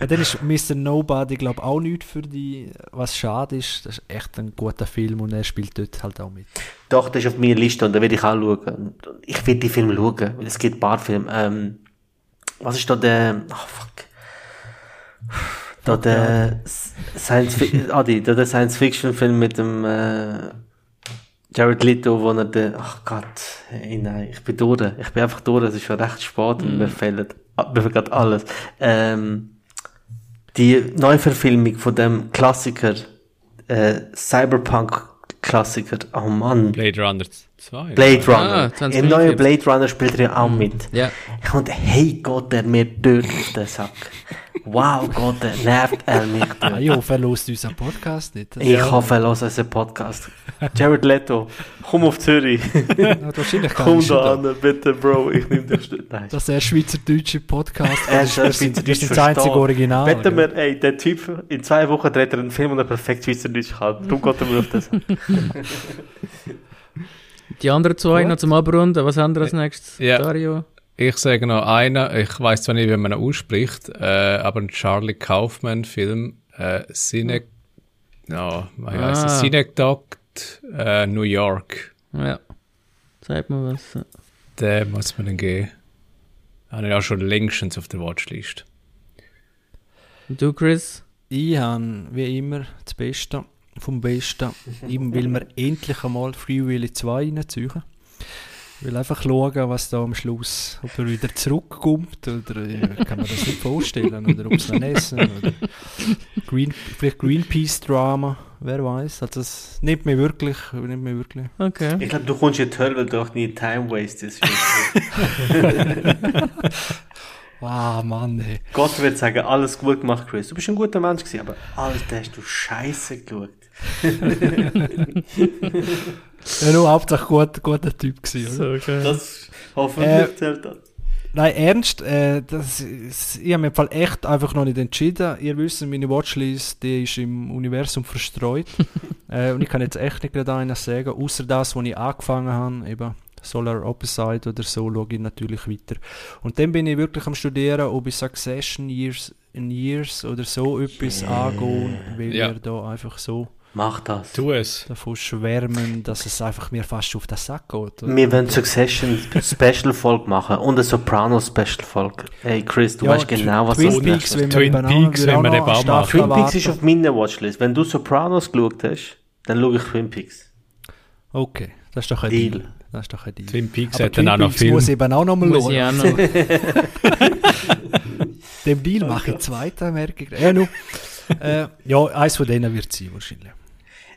Ja, dann ist Mr. Nobody, glaube ich, auch nichts für die, was schade ist. Das ist echt ein guter Film und er spielt dort halt auch mit. Doch, das ist auf meiner Liste und da werde ich auch schauen. Ich will die Filme schauen, weil es gibt ein paar Filme. Ähm, was ist da der, ach fuck. Da der Science, Fi- Adi, da der Science mit dem, äh, Jared Leto, wo er den, ach Gott, hey, nein, ich bin durch. Ich bin einfach durch, es ist schon recht spät und mir fehlt, mir fehlt alles. Ähm, die Neuverfilmung von dem Klassiker, äh, Cyberpunk-Klassiker, oh Mann. Blade Runner 2. Blade Ah, Runner. 20 Im neuen. Blade Runner spielt er ja auch mit. Ja. Und hey Gott, der mir dort auf den Sack. Wow Gott, der nervt er mich dort. ich hoffe, er hört unseren Podcast nicht. Ich hoffe, er hört unseren Podcast. Jared Leto, komm auf Zürich. Ja, wahrscheinlich kann komm da an, bitte Bro, ich nehme dich stütz. Nein. Das ist der schweizerdeutsche Podcast. Er das ist das ist das einzige. Original. Wetten gell? wir, ey, der Typ, in zwei Wochen dreht er einen Film, und er perfekt Schweizerdeutsch kann. Geht er mir auf das. Die anderen zwei Gut. noch zum Abrunden. Was haben wir als nächstes? Ja. Dario? Ich sage noch einen, ich weiß zwar nicht, wie man ihn ausspricht, äh, aber ein Charlie Kaufman-Film, äh, Cine, no, wie heisst Ah. es? Synecdoche, äh, New York. Ja. Zeig mal was. Den muss man dann geben. Habe ich auch schon längstens auf der Watchlist. Und du, Chris? Ich habe wie immer das Beste vom Besten. Eben will wir endlich einmal Free Willy 2 reinziehen. Ich will einfach schauen, was da am Schluss, ob er wieder zurückkommt oder äh, kann man das nicht vorstellen oder ob es noch essen oder Green, vielleicht Greenpeace-Drama, wer weiß. Also das nimmt mich wirklich, nimmt mich wirklich. Okay. Ich glaube, du kommst in die Hölle, weil du auch nie Time wastest. Ah, Mann, ey. Gott wird sagen, alles gut gemacht, Chris. Du bist ein guter Mensch gewesen, aber alles, hast du scheiße geschaut. Ja, nur hauptsächlich gut, guter Typ gewesen, oder? So geil. Das hoffentlich Äh, zählt das. Nein, ernst, äh, das ist, ich habe mir im Fall echt einfach noch nicht entschieden. Ihr wisst, meine Watchlist, die ist im Universum verstreut. äh, und ich kann jetzt echt nicht gerade eines sagen, außer das, was ich angefangen habe, eben Solar Opposite oder so, schaue ich natürlich weiter. Und dann bin ich wirklich am studieren, ob ich Succession Years in Years oder so etwas angehen, weil Ja. wir da einfach so Mach das. Tu es. davon schwärmen, dass es einfach mir fast auf den Sack geht. oder? Wir wollen Succession Special Folge machen und eine Soprano Special Folge. Hey Chris, du Ja, weißt genau, was Twin das Peaks, ist. Twin Peaks, wenn wir auch eine Staffel Twin Peaks ist auf meiner Watchlist. Wenn du Sopranos geschaut hast, dann schaue ich Twin Peaks. Okay, das ist doch ein Deal. Deal. Das ist doch ein Deal. Twin Peaks Aber hat dann auch noch Film. muss eben auch noch mal schauen. Dem Deal mache ich zweiten, merke ich. Ja, nu. äh, ja, eins von denen wird es sein, wahrscheinlich.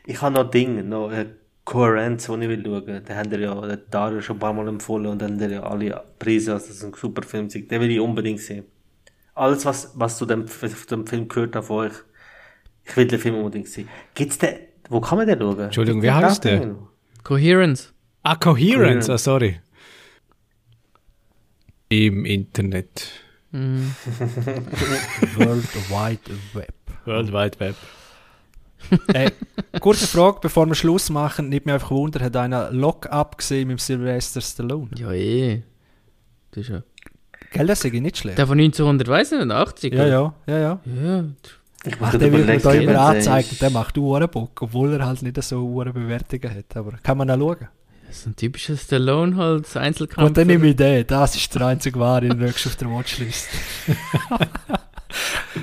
Ich habe noch Dinge, noch äh, Kohärenz, die ich will schauen. Den haben wir ja, den Dario schon ein paar Mal empfohlen und dann haben ja alle Preise, also das ist ein super Film. ist. Den will ich unbedingt sehen. Alles, was, was zu dem, dem Film gehört habe von euch, ich will den Film unbedingt sehen. Gibt's den, wo kann man den schauen? Entschuldigung, wie heißt der? Coherence. Ah, Coherence, Coherence. ah, sorry. Im Internet. Mhm. World Wide Web. World Wide Web. Äh, kurze Frage, bevor wir Schluss machen. Nicht mehr einfach Wunder, hat einer Lock-up gesehen mit Sylvester Stallone? Ja, eh. Das ist ja. Gell, das ist nicht schlecht. Der von 1980? Ja, ja, ja, ja. Ja, Ach, der wird mir da immer angezeigt ist. und der macht Uhrenbock, obwohl er halt nicht so hohe Bewertungen hat. Aber kann man auch schauen. das ist ein typischer Stallone halt, Einzelkampf. Und dann nehme ich den. Das ist der einzige wahre, den nächsten auf der Watchlist.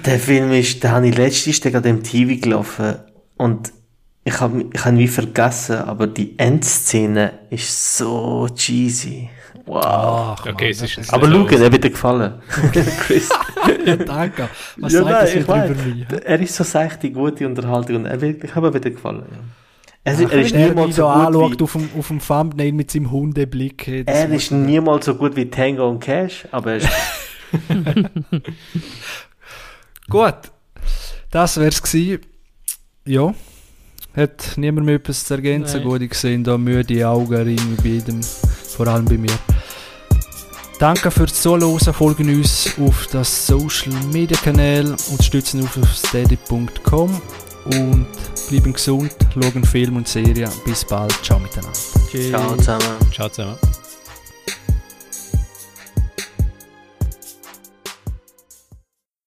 Der Film ist, den habe ich letztens gerade im TV gelaufen und ich habe ich hab ihn wie vergessen, aber die Endszene ist so cheesy. Wow. Ach, Okay, es ist ein aber schau, er wird dir gefallen. Chris. ja, danke. Was Ja, sagt nein, das ich mich? Er ist so seichte, gute Unterhaltung und er wird, ich habe ihm wieder gefallen. Ja. Er, Ach, er ist niemals so gut anschaut wie, auf dem, auf dem Thumbnail mit seinem Hundeblick. er ist niemals so gut wie Tango und Cash, aber er ist Gut, das wär's gewesen. Ja, hat niemand mehr etwas zu ergänzen. Nein. Gut, ich sehe da müde Augen irgendwie bei jedem, vor allem bei mir. Danke fürs Zuhören, folgen uns auf das Social Media Kanal, unterstützen uns auf steady.com und bleiben gesund, schauen Film und Serien. Bis bald, ciao miteinander. Tschüss. Ciao zusammen. Ciao zusammen.